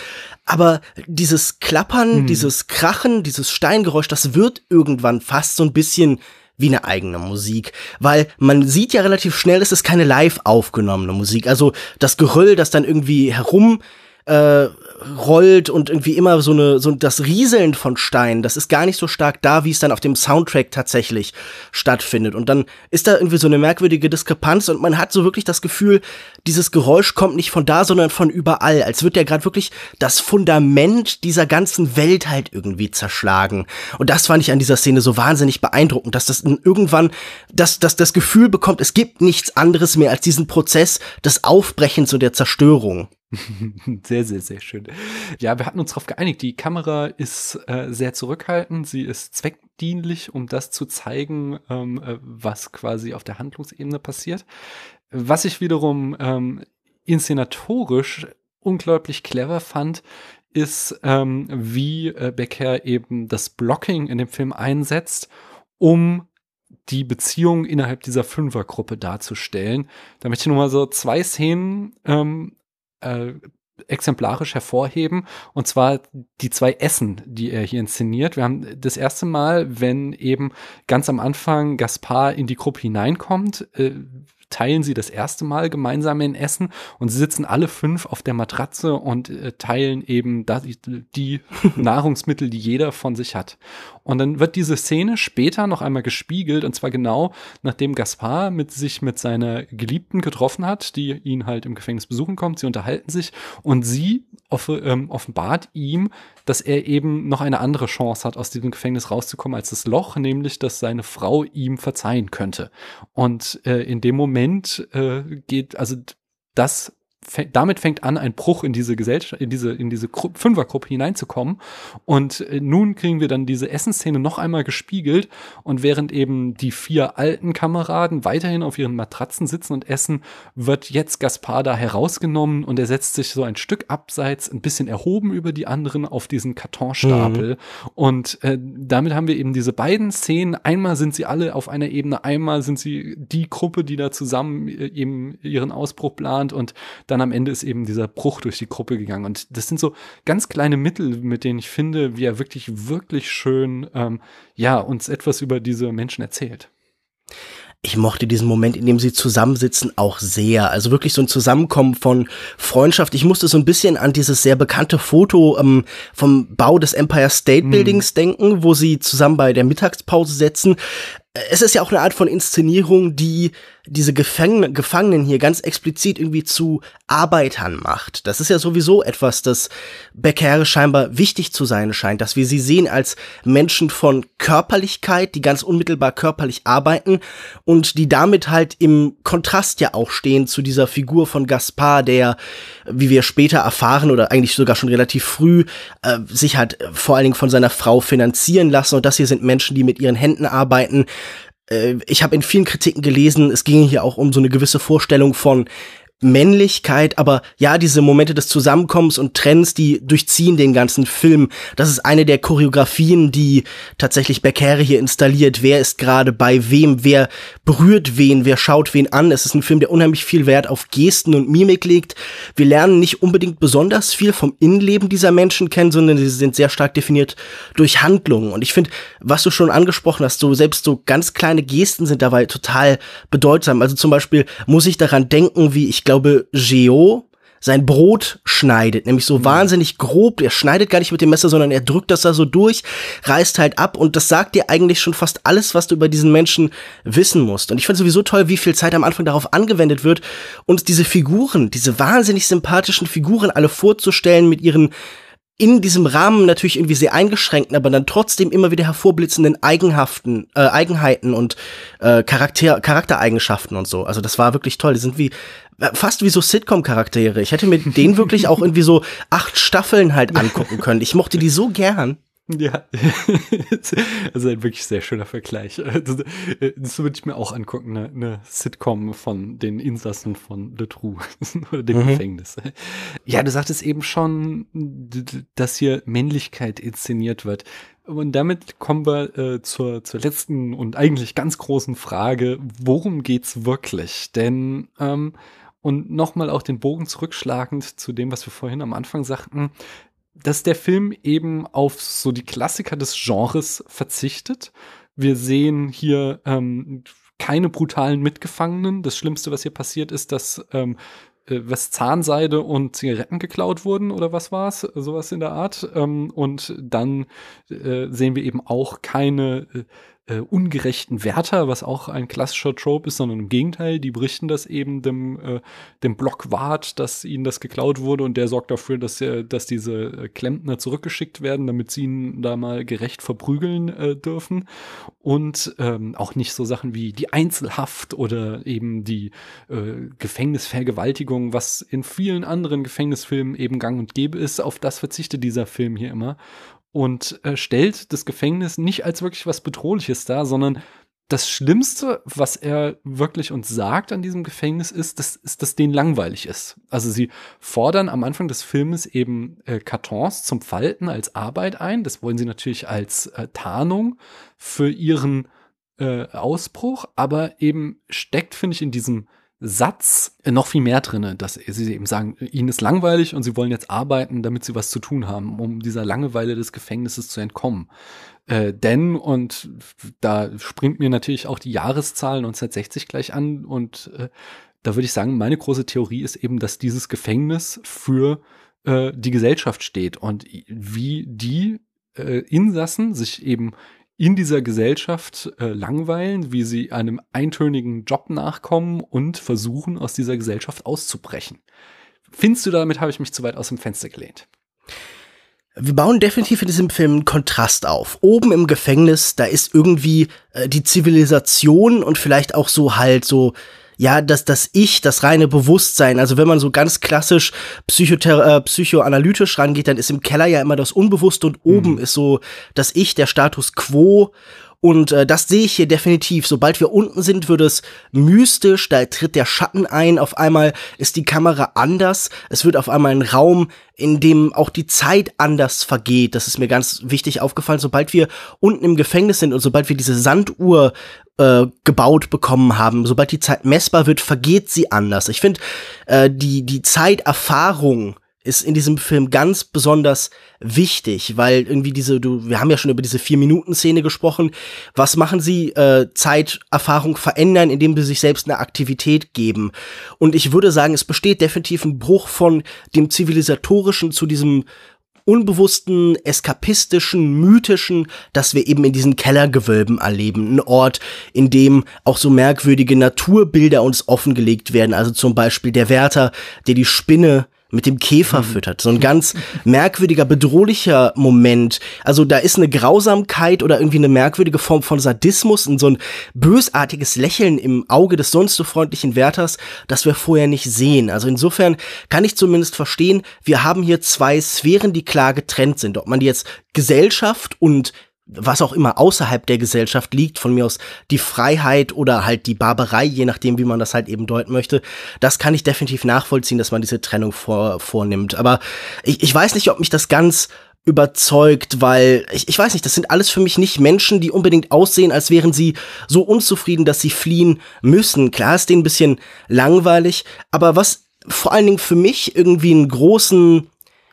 Aber dieses Klappern, mhm. dieses Krachen, dieses Steingeräusch, das wird irgendwann fast so ein bisschen wie eine eigene Musik, weil man sieht ja relativ schnell, es ist keine live aufgenommene Musik. Also das Geröll, das dann irgendwie herum äh, rollt und irgendwie immer so eine so das Rieseln von Steinen, das ist gar nicht so stark da, wie es dann auf dem Soundtrack tatsächlich stattfindet. Und dann ist da irgendwie so eine merkwürdige Diskrepanz und man hat so wirklich das Gefühl, dieses Geräusch kommt nicht von da, sondern von überall, als wird ja gerade wirklich das Fundament dieser ganzen Welt halt irgendwie zerschlagen. Und das fand ich an dieser Szene so wahnsinnig beeindruckend, dass das irgendwann, dass, dass das Gefühl bekommt, es gibt nichts anderes mehr als diesen Prozess des Aufbrechens und der Zerstörung. Sehr, sehr, sehr schön. Ja, wir hatten uns darauf geeinigt. Die Kamera ist äh, sehr zurückhaltend. Sie ist zweckdienlich, um das zu zeigen, ähm, äh, was quasi auf der Handlungsebene passiert. Was ich wiederum ähm, inszenatorisch unglaublich clever fand, ist, ähm, wie äh, Becker eben das Blocking in dem Film einsetzt, um die Beziehung innerhalb dieser Fünfergruppe darzustellen. Da möchte ich nur mal so zwei Szenen ähm, äh, exemplarisch hervorheben. Und zwar die zwei Essen, die er hier inszeniert. Wir haben das erste Mal, wenn eben ganz am Anfang Gaspar in die Gruppe hineinkommt, äh, teilen sie das erste Mal gemeinsam in Essen und sie sitzen alle fünf auf der Matratze und äh, teilen eben da, die Nahrungsmittel, die jeder von sich hat. Und dann wird diese Szene später noch einmal gespiegelt und zwar genau nachdem Gaspar mit sich mit seiner Geliebten getroffen hat, die ihn halt im Gefängnis besuchen kommt. Sie unterhalten sich und sie off ähm, offenbart ihm, dass er eben noch eine andere Chance hat, aus diesem Gefängnis rauszukommen als das Loch, nämlich dass seine Frau ihm verzeihen könnte. Und äh, in dem Moment äh, geht also das damit fängt an, ein Bruch in diese Gesellschaft, in diese, in diese Gru Fünfergruppe hineinzukommen. Und äh, nun kriegen wir dann diese Essensszene noch einmal gespiegelt. Und während eben die vier alten Kameraden weiterhin auf ihren Matratzen sitzen und essen, wird jetzt Gaspar da herausgenommen und er setzt sich so ein Stück abseits, ein bisschen erhoben über die anderen auf diesen Kartonstapel. Mhm. Und äh, damit haben wir eben diese beiden Szenen. Einmal sind sie alle auf einer Ebene, einmal sind sie die Gruppe, die da zusammen äh, eben ihren Ausbruch plant und dann am Ende ist eben dieser Bruch durch die Gruppe gegangen. Und das sind so ganz kleine Mittel, mit denen ich finde, wie er wirklich, wirklich schön, ähm, ja, uns etwas über diese Menschen erzählt. Ich mochte diesen Moment, in dem sie zusammensitzen, auch sehr. Also wirklich so ein Zusammenkommen von Freundschaft. Ich musste so ein bisschen an dieses sehr bekannte Foto ähm, vom Bau des Empire State mhm. Buildings mm. denken, wo sie zusammen bei der Mittagspause setzen es ist ja auch eine Art von Inszenierung, die diese Gefang Gefangenen hier ganz explizit irgendwie zu Arbeitern macht. Das ist ja sowieso etwas, das Becker scheinbar wichtig zu sein scheint, dass wir sie sehen als Menschen von Körperlichkeit, die ganz unmittelbar körperlich arbeiten und die damit halt im Kontrast ja auch stehen zu dieser Figur von Gaspar, der, wie wir später erfahren oder eigentlich sogar schon relativ früh, äh, sich halt vor allen Dingen von seiner Frau finanzieren lassen und das hier sind Menschen, die mit ihren Händen arbeiten, ich habe in vielen Kritiken gelesen, es ging hier auch um so eine gewisse Vorstellung von Männlichkeit, aber ja, diese Momente des Zusammenkommens und Trends, die durchziehen den ganzen Film. Das ist eine der Choreografien, die tatsächlich Beccari hier installiert. Wer ist gerade bei wem? Wer berührt wen? Wer schaut wen an? Es ist ein Film, der unheimlich viel Wert auf Gesten und Mimik legt. Wir lernen nicht unbedingt besonders viel vom Innenleben dieser Menschen kennen, sondern sie sind sehr stark definiert durch Handlungen. Und ich finde, was du schon angesprochen hast, so selbst so ganz kleine Gesten sind dabei total bedeutsam. Also zum Beispiel muss ich daran denken, wie ich glaube, Geo sein Brot schneidet, nämlich so mhm. wahnsinnig grob. Er schneidet gar nicht mit dem Messer, sondern er drückt das da so durch, reißt halt ab und das sagt dir eigentlich schon fast alles, was du über diesen Menschen wissen musst. Und ich finde sowieso toll, wie viel Zeit am Anfang darauf angewendet wird, uns diese Figuren, diese wahnsinnig sympathischen Figuren alle vorzustellen mit ihren in diesem Rahmen natürlich irgendwie sehr eingeschränkten, aber dann trotzdem immer wieder hervorblitzenden Eigenhaften, äh, Eigenheiten und äh, Charakter, Charaktereigenschaften und so. Also das war wirklich toll. Die sind wie äh, fast wie so Sitcom-Charaktere. Ich hätte mir den wirklich auch irgendwie so acht Staffeln halt angucken können. Ich mochte die so gern. Ja, also ein wirklich sehr schöner Vergleich. Das, das würde ich mir auch angucken, eine, eine Sitcom von den Insassen von Le Trou oder dem mhm. Gefängnis. Ja, du sagtest eben schon, dass hier Männlichkeit inszeniert wird. Und damit kommen wir äh, zur, zur letzten und eigentlich ganz großen Frage, worum geht's wirklich? Denn ähm, und nochmal auch den Bogen zurückschlagend zu dem, was wir vorhin am Anfang sagten, dass der Film eben auf so die Klassiker des Genres verzichtet. Wir sehen hier ähm, keine brutalen Mitgefangenen. Das Schlimmste, was hier passiert, ist, dass ähm, äh, was Zahnseide und Zigaretten geklaut wurden oder was war's, sowas in der Art. Ähm, und dann äh, sehen wir eben auch keine äh, ungerechten Wärter, was auch ein klassischer Trope ist, sondern im Gegenteil, die berichten das eben dem, äh, dem Blockwart, dass ihnen das geklaut wurde und der sorgt dafür, dass, äh, dass diese äh, Klempner zurückgeschickt werden, damit sie ihn da mal gerecht verprügeln äh, dürfen. Und ähm, auch nicht so Sachen wie die Einzelhaft oder eben die äh, Gefängnisvergewaltigung, was in vielen anderen Gefängnisfilmen eben gang und gäbe ist. Auf das verzichtet dieser Film hier immer und äh, stellt das Gefängnis nicht als wirklich was Bedrohliches dar, sondern das Schlimmste, was er wirklich uns sagt an diesem Gefängnis, ist, dass, ist, dass denen langweilig ist. Also sie fordern am Anfang des Filmes eben äh, Kartons zum Falten als Arbeit ein. Das wollen sie natürlich als äh, Tarnung für ihren äh, Ausbruch, aber eben steckt, finde ich, in diesem Satz noch viel mehr drinne, dass sie eben sagen, ihnen ist langweilig und sie wollen jetzt arbeiten, damit sie was zu tun haben, um dieser Langeweile des Gefängnisses zu entkommen. Äh, denn, und da springt mir natürlich auch die Jahreszahl 1960 gleich an und äh, da würde ich sagen, meine große Theorie ist eben, dass dieses Gefängnis für äh, die Gesellschaft steht und wie die äh, Insassen sich eben in dieser Gesellschaft äh, langweilen, wie sie einem eintönigen Job nachkommen und versuchen, aus dieser Gesellschaft auszubrechen. Findest du, damit habe ich mich zu weit aus dem Fenster gelehnt? Wir bauen definitiv in diesem Film einen Kontrast auf. Oben im Gefängnis, da ist irgendwie äh, die Zivilisation und vielleicht auch so halt so ja, dass das Ich, das reine Bewusstsein, also wenn man so ganz klassisch psychothera äh, psychoanalytisch rangeht, dann ist im Keller ja immer das Unbewusste und oben mhm. ist so das Ich, der Status quo und äh, das sehe ich hier definitiv. Sobald wir unten sind, wird es mystisch, da tritt der Schatten ein, auf einmal ist die Kamera anders, es wird auf einmal ein Raum, in dem auch die Zeit anders vergeht. Das ist mir ganz wichtig aufgefallen. Sobald wir unten im Gefängnis sind und sobald wir diese Sanduhr äh, gebaut bekommen haben, sobald die Zeit messbar wird, vergeht sie anders. Ich finde, äh, die, die Zeiterfahrung ist in diesem Film ganz besonders wichtig, weil irgendwie diese, du, wir haben ja schon über diese vier Minuten Szene gesprochen. Was machen sie? Äh, Zeiterfahrung verändern, indem sie sich selbst eine Aktivität geben. Und ich würde sagen, es besteht definitiv ein Bruch von dem zivilisatorischen zu diesem unbewussten, eskapistischen, mythischen, das wir eben in diesen Kellergewölben erleben. Ein Ort, in dem auch so merkwürdige Naturbilder uns offengelegt werden. Also zum Beispiel der Wärter, der die Spinne mit dem Käfer mhm. füttert. So ein ganz merkwürdiger, bedrohlicher Moment. Also da ist eine Grausamkeit oder irgendwie eine merkwürdige Form von Sadismus und so ein bösartiges Lächeln im Auge des sonst so freundlichen Wärters, das wir vorher nicht sehen. Also insofern kann ich zumindest verstehen, wir haben hier zwei Sphären, die klar getrennt sind. Ob man jetzt Gesellschaft und was auch immer außerhalb der Gesellschaft liegt, von mir aus die Freiheit oder halt die Barbarei, je nachdem, wie man das halt eben deuten möchte, das kann ich definitiv nachvollziehen, dass man diese Trennung vor, vornimmt. Aber ich, ich weiß nicht, ob mich das ganz überzeugt, weil ich, ich weiß nicht, das sind alles für mich nicht Menschen, die unbedingt aussehen, als wären sie so unzufrieden, dass sie fliehen müssen. Klar ist denen ein bisschen langweilig, aber was vor allen Dingen für mich irgendwie einen großen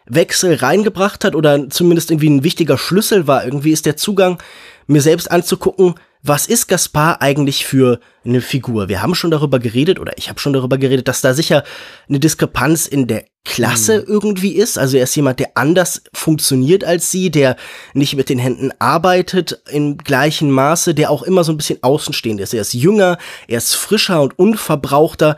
Wechsel reingebracht hat oder zumindest irgendwie ein wichtiger Schlüssel war. Irgendwie ist der Zugang, mir selbst anzugucken, was ist Gaspar eigentlich für eine Figur? Wir haben schon darüber geredet oder ich habe schon darüber geredet, dass da sicher eine Diskrepanz in der Klasse mhm. irgendwie ist. Also er ist jemand, der anders funktioniert als sie, der nicht mit den Händen arbeitet im gleichen Maße, der auch immer so ein bisschen außenstehend ist. Er ist jünger, er ist frischer und unverbrauchter.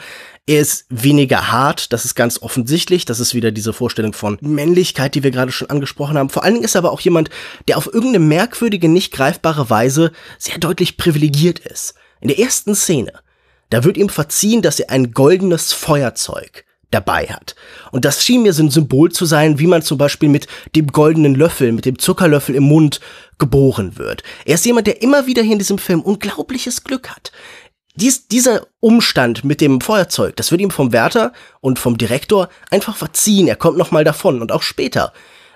Er ist weniger hart, das ist ganz offensichtlich. Das ist wieder diese Vorstellung von Männlichkeit, die wir gerade schon angesprochen haben. Vor allen Dingen ist er aber auch jemand, der auf irgendeine merkwürdige, nicht greifbare Weise sehr deutlich privilegiert ist. In der ersten Szene, da wird ihm verziehen, dass er ein goldenes Feuerzeug dabei hat. Und das schien mir so ein Symbol zu sein, wie man zum Beispiel mit dem goldenen Löffel, mit dem Zuckerlöffel im Mund geboren wird. Er ist jemand, der immer wieder hier in diesem Film unglaubliches Glück hat dies, dieser Umstand mit dem Feuerzeug, das wird ihm vom Wärter und vom Direktor einfach verziehen. Er kommt noch mal davon und auch später,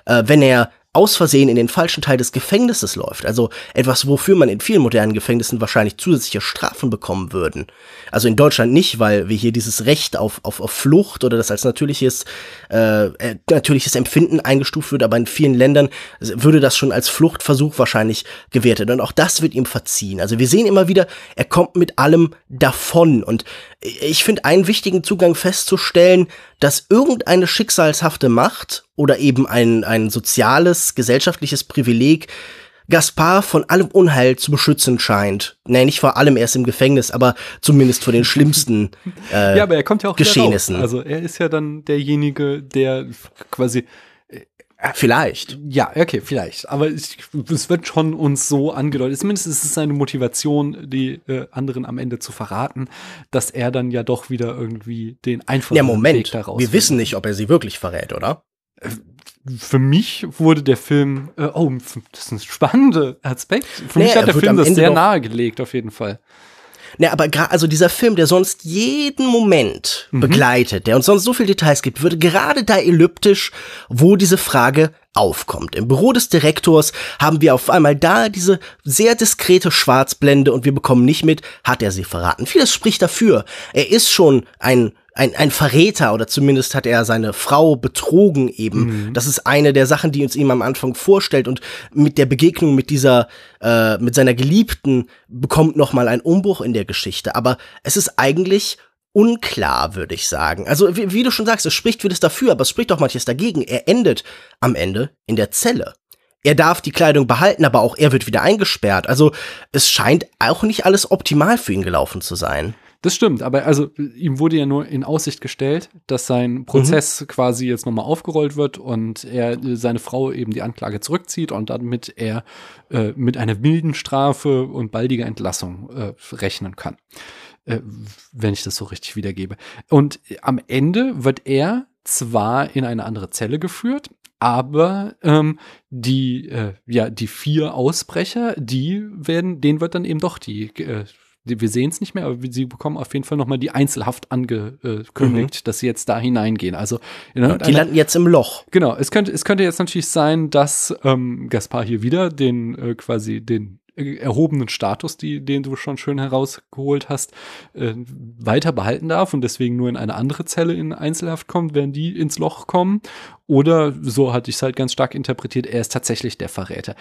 äh, wenn er aus Versehen in den falschen Teil des Gefängnisses läuft. Also etwas, wofür man in vielen modernen Gefängnissen wahrscheinlich zusätzliche Strafen bekommen würden. Also in Deutschland nicht, weil wir hier dieses Recht auf, auf, auf Flucht oder das als natürliches, äh, äh natürliches Empfinden eingestuft wird, aber in vielen Ländern würde das schon als Fluchtversuch wahrscheinlich gewertet. Und auch das wird ihm verziehen. Also wir sehen immer wieder, er kommt mit allem davon. Und ich finde einen wichtigen Zugang festzustellen, dass irgendeine schicksalshafte Macht oder eben ein, ein soziales, gesellschaftliches Privileg Gaspar von allem Unheil zu beschützen scheint. Nee, nicht vor allem erst im Gefängnis, aber zumindest vor den schlimmsten äh, Ja, aber er kommt ja auch Geschehnissen. Also er ist ja dann derjenige, der quasi Vielleicht. Ja, okay, vielleicht. Aber es, es wird schon uns so angedeutet. Zumindest ist es seine Motivation, die äh, anderen am Ende zu verraten, dass er dann ja doch wieder irgendwie den einfachen ja, Moment. Daraus. Wir wissen nicht, ob er sie wirklich verrät, oder? Äh, für mich wurde der Film, äh, oh, das ist ein spannender Aspekt. Für nee, mich hat der Film das sehr nahegelegt, auf jeden Fall. Ne, aber gerade, also dieser Film, der sonst jeden Moment mhm. begleitet, der uns sonst so viel Details gibt, würde gerade da elliptisch, wo diese Frage aufkommt. Im Büro des Direktors haben wir auf einmal da diese sehr diskrete Schwarzblende und wir bekommen nicht mit, hat er sie verraten. Vieles spricht dafür. Er ist schon ein ein, ein Verräter oder zumindest hat er seine Frau betrogen eben. Mhm. Das ist eine der Sachen, die uns ihm am Anfang vorstellt und mit der Begegnung mit dieser, äh, mit seiner Geliebten bekommt noch mal ein Umbruch in der Geschichte. Aber es ist eigentlich unklar, würde ich sagen. Also wie, wie du schon sagst, es spricht vieles dafür, aber es spricht auch manches dagegen. Er endet am Ende in der Zelle. Er darf die Kleidung behalten, aber auch er wird wieder eingesperrt. Also es scheint auch nicht alles optimal für ihn gelaufen zu sein. Das stimmt, aber also ihm wurde ja nur in Aussicht gestellt, dass sein Prozess mhm. quasi jetzt nochmal aufgerollt wird und er seine Frau eben die Anklage zurückzieht und damit er äh, mit einer milden Strafe und baldiger Entlassung äh, rechnen kann. Äh, wenn ich das so richtig wiedergebe. Und am Ende wird er zwar in eine andere Zelle geführt, aber ähm, die äh, ja die vier Ausbrecher, die werden, denen wird dann eben doch die äh, wir sehen es nicht mehr, aber sie bekommen auf jeden Fall nochmal die Einzelhaft angekündigt, mhm. dass sie jetzt da hineingehen. Also ja, die landen jetzt im Loch. Genau, es könnte, es könnte jetzt natürlich sein, dass ähm, Gaspar hier wieder den äh, quasi den erhobenen Status, die, den du schon schön herausgeholt hast, äh, weiter behalten darf und deswegen nur in eine andere Zelle in Einzelhaft kommt, wenn die ins Loch kommen. Oder so hatte ich es halt ganz stark interpretiert, er ist tatsächlich der Verräter.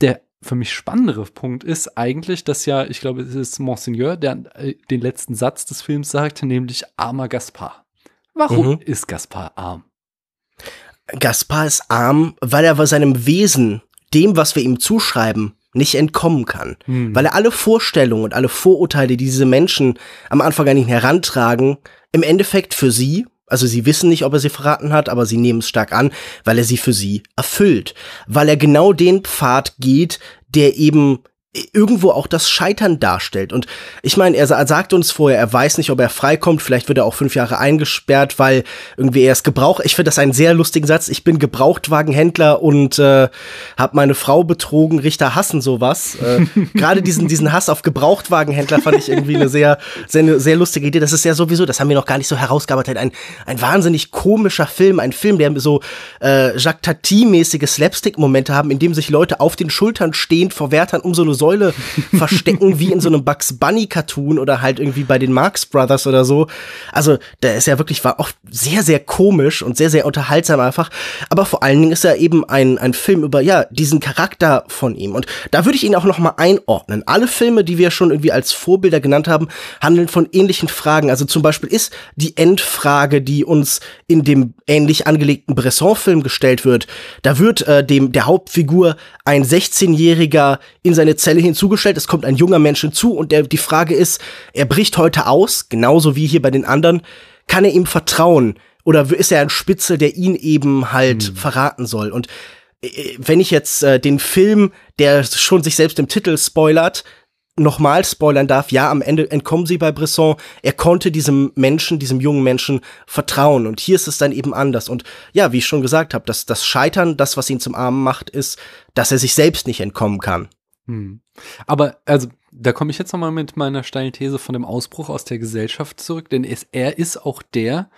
Der für mich spannendere Punkt ist eigentlich, dass ja, ich glaube, es ist Monseigneur, der äh, den letzten Satz des Films sagt, nämlich armer Gaspar. Warum mhm. ist Gaspar arm? Gaspar ist arm, weil er bei seinem Wesen, dem, was wir ihm zuschreiben, nicht entkommen kann. Hm. Weil er alle Vorstellungen und alle Vorurteile, die diese Menschen am Anfang an ihn herantragen, im Endeffekt für sie, also sie wissen nicht, ob er sie verraten hat, aber sie nehmen es stark an, weil er sie für sie erfüllt. Weil er genau den Pfad geht, der eben irgendwo auch das Scheitern darstellt. Und ich meine, er sagt uns vorher, er weiß nicht, ob er freikommt. Vielleicht wird er auch fünf Jahre eingesperrt, weil irgendwie er ist gebraucht. Ich finde das einen sehr lustigen Satz. Ich bin Gebrauchtwagenhändler und äh, habe meine Frau betrogen. Richter hassen sowas. Äh, Gerade diesen diesen Hass auf Gebrauchtwagenhändler fand ich irgendwie eine sehr sehr eine sehr lustige Idee. Das ist ja sowieso, das haben wir noch gar nicht so herausgearbeitet. Ein ein wahnsinnig komischer Film, ein Film, der so äh, Jacques Tati-mäßige Slapstick-Momente haben, in dem sich Leute auf den Schultern stehend vor Wärtern um so eine Säule verstecken, wie in so einem Bugs Bunny Cartoon oder halt irgendwie bei den Marx Brothers oder so. Also, der ist ja wirklich, war auch sehr, sehr komisch und sehr, sehr unterhaltsam einfach. Aber vor allen Dingen ist er eben ein, ein Film über, ja, diesen Charakter von ihm. Und da würde ich ihn auch noch mal einordnen. Alle Filme, die wir schon irgendwie als Vorbilder genannt haben, handeln von ähnlichen Fragen. Also zum Beispiel ist die Endfrage, die uns in dem ähnlich angelegten Bresson-Film gestellt wird, da wird äh, dem der Hauptfigur ein 16-Jähriger in seine Zelle hinzugestellt, es kommt ein junger Mensch hinzu und der, die Frage ist, er bricht heute aus, genauso wie hier bei den anderen, kann er ihm vertrauen oder ist er ein Spitzel, der ihn eben halt hm. verraten soll? Und äh, wenn ich jetzt äh, den Film, der schon sich selbst im Titel spoilert, nochmal spoilern darf, ja, am Ende entkommen sie bei Bresson. Er konnte diesem Menschen, diesem jungen Menschen vertrauen. Und hier ist es dann eben anders. Und ja, wie ich schon gesagt habe, das, das Scheitern, das, was ihn zum Armen macht, ist, dass er sich selbst nicht entkommen kann. Hm. Aber also, da komme ich jetzt nochmal mit meiner steilen These von dem Ausbruch aus der Gesellschaft zurück, denn es, er ist auch der,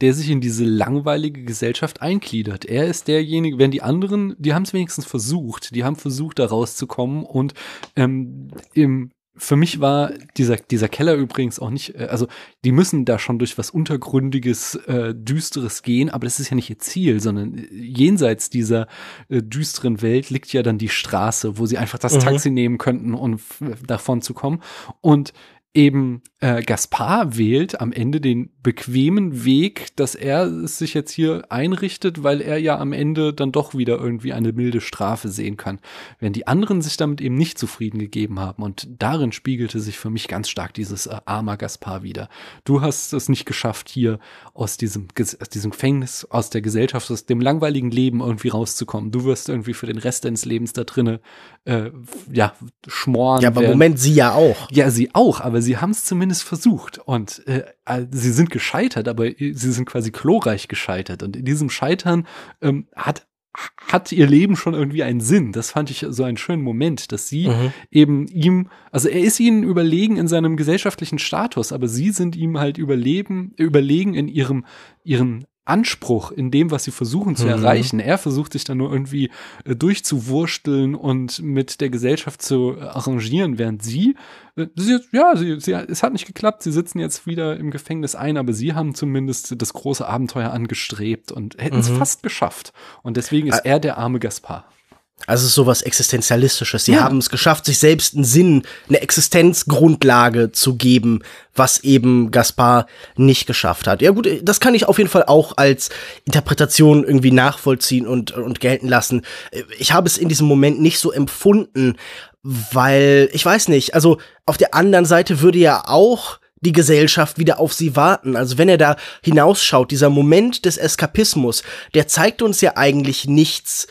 der sich in diese langweilige Gesellschaft eingliedert. Er ist derjenige, wenn die anderen, die haben es wenigstens versucht, die haben versucht, da rauszukommen und ähm, im für mich war dieser, dieser Keller übrigens auch nicht, äh, also die müssen da schon durch was Untergründiges, äh, Düsteres gehen, aber das ist ja nicht ihr Ziel, sondern äh, jenseits dieser äh, düsteren Welt liegt ja dann die Straße, wo sie einfach das mhm. Taxi nehmen könnten, um davon zu kommen. Und eben äh, Gaspar wählt am Ende den bequemen Weg, dass er es sich jetzt hier einrichtet, weil er ja am Ende dann doch wieder irgendwie eine milde Strafe sehen kann. Während die anderen sich damit eben nicht zufrieden gegeben haben. Und darin spiegelte sich für mich ganz stark dieses äh, armer Gaspar wieder. Du hast es nicht geschafft, hier aus diesem, aus diesem Gefängnis, aus der Gesellschaft, aus dem langweiligen Leben irgendwie rauszukommen. Du wirst irgendwie für den Rest deines Lebens da drinnen äh, ja, schmoren. Ja, aber werden. Moment, sie ja auch. Ja, sie auch, aber sie haben es zumindest versucht. Und äh, sie sind gescheitert, aber sie sind quasi chlorreich gescheitert. Und in diesem Scheitern ähm, hat hat ihr Leben schon irgendwie einen Sinn. Das fand ich so einen schönen Moment, dass sie mhm. eben ihm, also er ist ihnen überlegen in seinem gesellschaftlichen Status, aber sie sind ihm halt überleben, überlegen in ihrem, ihren Anspruch in dem, was sie versuchen zu mhm. erreichen. Er versucht sich dann nur irgendwie äh, durchzuwursteln und mit der Gesellschaft zu äh, arrangieren, während sie, äh, sie ja, sie, sie, es hat nicht geklappt, sie sitzen jetzt wieder im Gefängnis ein, aber sie haben zumindest das große Abenteuer angestrebt und hätten es mhm. fast geschafft. Und deswegen ist er der arme Gaspar. Also es ist sowas Existenzialistisches. Sie ja. haben es geschafft, sich selbst einen Sinn, eine Existenzgrundlage zu geben, was eben Gaspar nicht geschafft hat. Ja gut, das kann ich auf jeden Fall auch als Interpretation irgendwie nachvollziehen und, und gelten lassen. Ich habe es in diesem Moment nicht so empfunden, weil, ich weiß nicht, also auf der anderen Seite würde ja auch die Gesellschaft wieder auf sie warten. Also wenn er da hinausschaut, dieser Moment des Eskapismus, der zeigt uns ja eigentlich nichts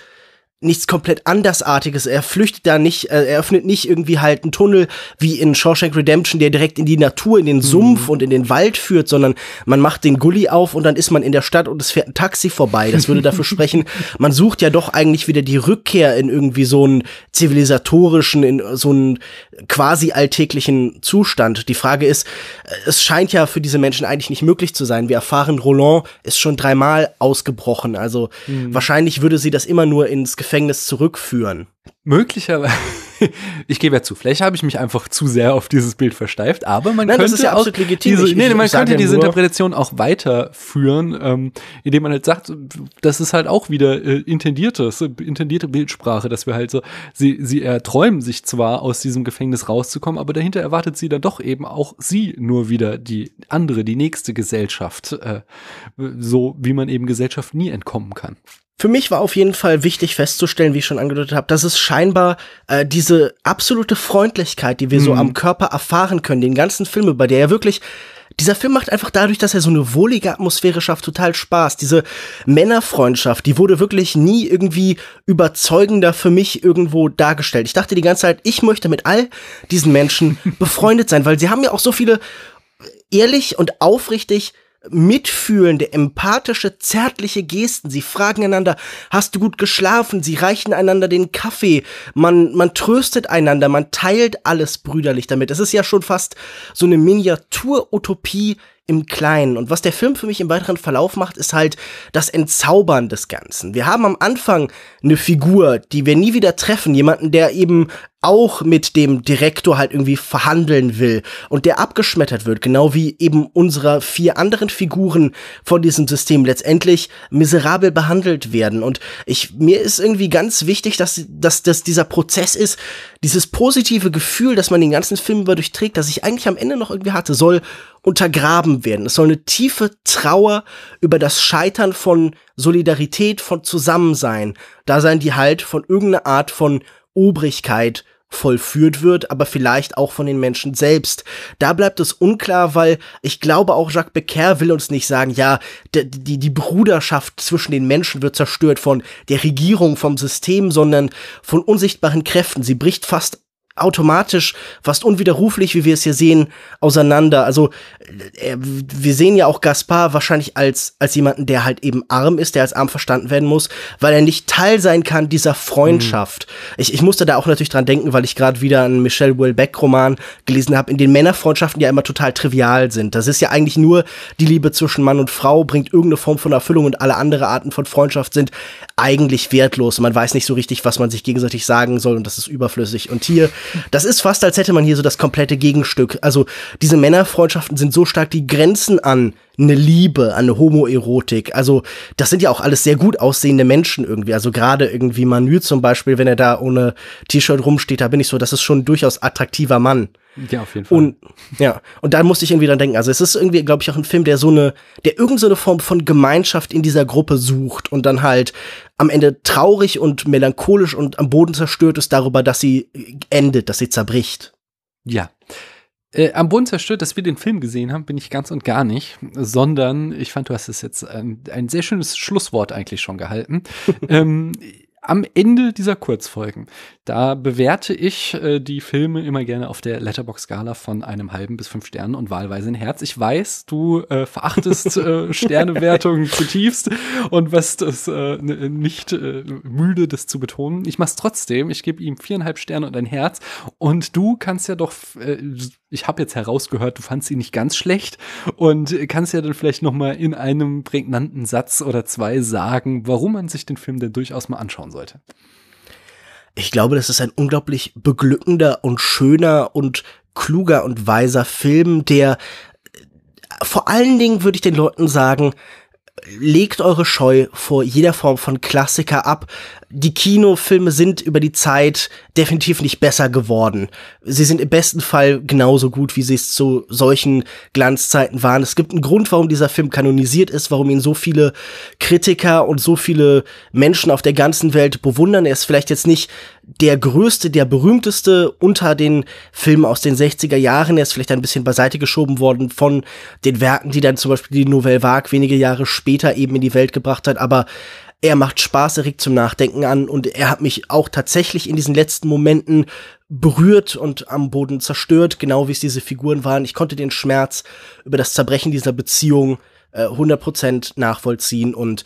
nichts komplett andersartiges. Er flüchtet da nicht, äh, er öffnet nicht irgendwie halt einen Tunnel wie in Shawshank Redemption, der direkt in die Natur, in den Sumpf mhm. und in den Wald führt, sondern man macht den Gully auf und dann ist man in der Stadt und es fährt ein Taxi vorbei. Das würde dafür sprechen, man sucht ja doch eigentlich wieder die Rückkehr in irgendwie so einen zivilisatorischen, in so einen quasi alltäglichen Zustand. Die Frage ist, äh, es scheint ja für diese Menschen eigentlich nicht möglich zu sein. Wir erfahren, Roland ist schon dreimal ausgebrochen. Also mhm. wahrscheinlich würde sie das immer nur ins Gefängnis zurückführen. Möglicherweise. ich gebe ja zu, vielleicht habe ich mich einfach zu sehr auf dieses Bild versteift, aber man Nein, könnte ja auch. Diese, nee, man könnte diese Interpretation auch weiterführen, ähm, indem man halt sagt, das ist halt auch wieder äh, intendiertes, intendierte Bildsprache, dass wir halt so, sie, sie erträumen sich zwar aus diesem Gefängnis rauszukommen, aber dahinter erwartet sie dann doch eben auch sie nur wieder die andere, die nächste Gesellschaft, äh, so wie man eben Gesellschaft nie entkommen kann. Für mich war auf jeden Fall wichtig festzustellen, wie ich schon angedeutet habe, dass es scheinbar äh, diese absolute Freundlichkeit, die wir mhm. so am Körper erfahren können, den ganzen Film über, der ja wirklich dieser Film macht einfach dadurch, dass er so eine wohlige Atmosphäre schafft, total Spaß. Diese Männerfreundschaft, die wurde wirklich nie irgendwie überzeugender für mich irgendwo dargestellt. Ich dachte die ganze Zeit, ich möchte mit all diesen Menschen befreundet sein, weil sie haben ja auch so viele ehrlich und aufrichtig mitfühlende, empathische, zärtliche Gesten. Sie fragen einander, hast du gut geschlafen? Sie reichen einander den Kaffee. Man, man tröstet einander, man teilt alles brüderlich damit. Es ist ja schon fast so eine Miniatur-Utopie im Kleinen. Und was der Film für mich im weiteren Verlauf macht, ist halt das Entzaubern des Ganzen. Wir haben am Anfang eine Figur, die wir nie wieder treffen, jemanden, der eben auch mit dem Direktor halt irgendwie verhandeln will und der abgeschmettert wird, genau wie eben unsere vier anderen Figuren von diesem System letztendlich miserabel behandelt werden. Und ich, mir ist irgendwie ganz wichtig, dass, dass, dass dieser Prozess ist, dieses positive Gefühl, das man den ganzen Film über durchträgt, dass ich eigentlich am Ende noch irgendwie hatte, soll untergraben werden. Es soll eine tiefe Trauer über das Scheitern von Solidarität, von Zusammensein, da sein, die halt von irgendeiner Art von Obrigkeit vollführt wird, aber vielleicht auch von den Menschen selbst. Da bleibt es unklar, weil ich glaube auch Jacques Becker will uns nicht sagen, ja, die, die, die Bruderschaft zwischen den Menschen wird zerstört von der Regierung, vom System, sondern von unsichtbaren Kräften. Sie bricht fast automatisch, fast unwiderruflich, wie wir es hier sehen, auseinander. Also äh, wir sehen ja auch Gaspar wahrscheinlich als, als jemanden, der halt eben arm ist, der als arm verstanden werden muss, weil er nicht Teil sein kann dieser Freundschaft. Mhm. Ich, ich musste da auch natürlich dran denken, weil ich gerade wieder einen Michel Houellebecq-Roman gelesen habe, in den Männerfreundschaften ja immer total trivial sind. Das ist ja eigentlich nur die Liebe zwischen Mann und Frau, bringt irgendeine Form von Erfüllung und alle andere Arten von Freundschaft sind eigentlich wertlos. Man weiß nicht so richtig, was man sich gegenseitig sagen soll und das ist überflüssig. Und hier Das ist fast, als hätte man hier so das komplette Gegenstück. Also diese Männerfreundschaften sind so stark, die grenzen an eine Liebe, an eine Homoerotik. Also das sind ja auch alles sehr gut aussehende Menschen irgendwie. Also gerade irgendwie Manu zum Beispiel, wenn er da ohne T-Shirt rumsteht, da bin ich so, das ist schon ein durchaus attraktiver Mann. Ja, auf jeden Fall. Und ja, und da musste ich irgendwie dran denken. Also es ist irgendwie, glaube ich, auch ein Film, der so eine, der irgendeine so Form von Gemeinschaft in dieser Gruppe sucht und dann halt am Ende traurig und melancholisch und am Boden zerstört ist darüber, dass sie endet, dass sie zerbricht. Ja. Äh, am Boden zerstört, dass wir den Film gesehen haben, bin ich ganz und gar nicht, sondern ich fand, du hast es jetzt ein, ein sehr schönes Schlusswort eigentlich schon gehalten. ähm, am Ende dieser Kurzfolgen, da bewerte ich äh, die Filme immer gerne auf der Letterbox-Skala von einem halben bis fünf Sternen und wahlweise ein Herz. Ich weiß, du äh, verachtest äh, Sternewertungen zutiefst und wirst es äh, nicht äh, müde, das zu betonen. Ich mach's trotzdem. Ich gebe ihm viereinhalb Sterne und ein Herz. Und du kannst ja doch, äh, ich habe jetzt herausgehört, du fandst ihn nicht ganz schlecht und kannst ja dann vielleicht noch mal in einem prägnanten Satz oder zwei sagen, warum man sich den Film denn durchaus mal anschauen sollte. Ich glaube, das ist ein unglaublich beglückender und schöner und kluger und weiser Film, der äh, vor allen Dingen würde ich den Leuten sagen, legt eure Scheu vor jeder Form von Klassiker ab. Die Kinofilme sind über die Zeit definitiv nicht besser geworden. Sie sind im besten Fall genauso gut, wie sie es zu solchen Glanzzeiten waren. Es gibt einen Grund, warum dieser Film kanonisiert ist, warum ihn so viele Kritiker und so viele Menschen auf der ganzen Welt bewundern. Er ist vielleicht jetzt nicht der größte, der berühmteste unter den Filmen aus den 60er Jahren. Er ist vielleicht ein bisschen beiseite geschoben worden von den Werken, die dann zum Beispiel die Nouvelle Vague wenige Jahre später eben in die Welt gebracht hat. Aber er macht Spaß, er regt zum Nachdenken an und er hat mich auch tatsächlich in diesen letzten Momenten berührt und am Boden zerstört, genau wie es diese Figuren waren. Ich konnte den Schmerz über das Zerbrechen dieser Beziehung 100% äh, nachvollziehen und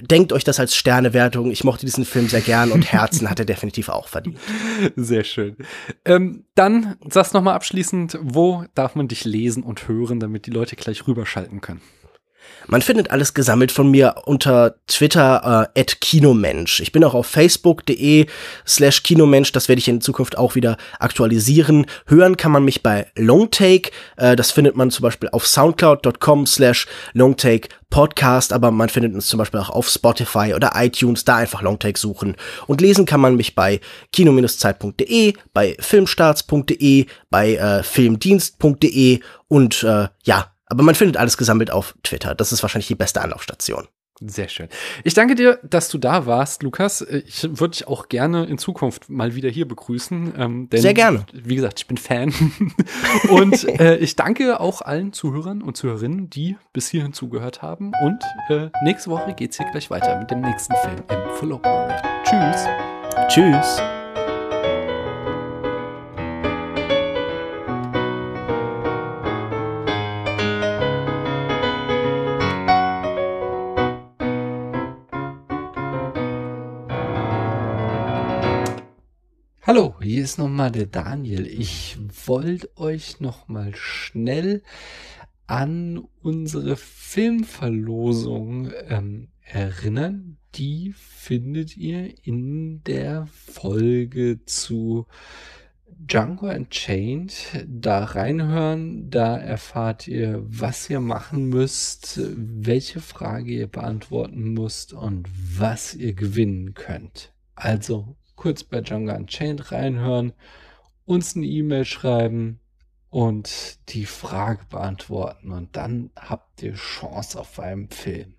denkt euch das als Sternewertung. Ich mochte diesen Film sehr gern und Herzen hat er definitiv auch verdient. Sehr schön. Ähm, dann sag's nochmal abschließend, wo darf man dich lesen und hören, damit die Leute gleich rüberschalten können? Man findet alles gesammelt von mir unter Twitter äh, @kinomensch. Ich bin auch auf facebook.de slash Kinomensch. Das werde ich in Zukunft auch wieder aktualisieren. Hören kann man mich bei Longtake. Äh, das findet man zum Beispiel auf soundcloud.com slash Longtake Podcast, aber man findet uns zum Beispiel auch auf Spotify oder iTunes, da einfach Longtake suchen. Und lesen kann man mich bei kino-zeit.de, bei filmstarts.de, bei äh, filmdienst.de und äh, ja, aber man findet alles gesammelt auf Twitter. Das ist wahrscheinlich die beste Anlaufstation. Sehr schön. Ich danke dir, dass du da warst, Lukas. Ich würde dich auch gerne in Zukunft mal wieder hier begrüßen. Ähm, denn, Sehr gerne. Wie gesagt, ich bin Fan. und äh, ich danke auch allen Zuhörern und Zuhörerinnen, die bis hierhin zugehört haben. Und äh, nächste Woche geht es hier gleich weiter mit dem nächsten Film im Full Tschüss. Tschüss. Hallo, hier ist nochmal der Daniel. Ich wollte euch nochmal schnell an unsere Filmverlosung ähm, erinnern. Die findet ihr in der Folge zu Django Unchained. Da reinhören, da erfahrt ihr, was ihr machen müsst, welche Frage ihr beantworten müsst und was ihr gewinnen könnt. Also kurz bei Django Unchained reinhören, uns eine E-Mail schreiben und die Frage beantworten und dann habt ihr Chance auf einen Film.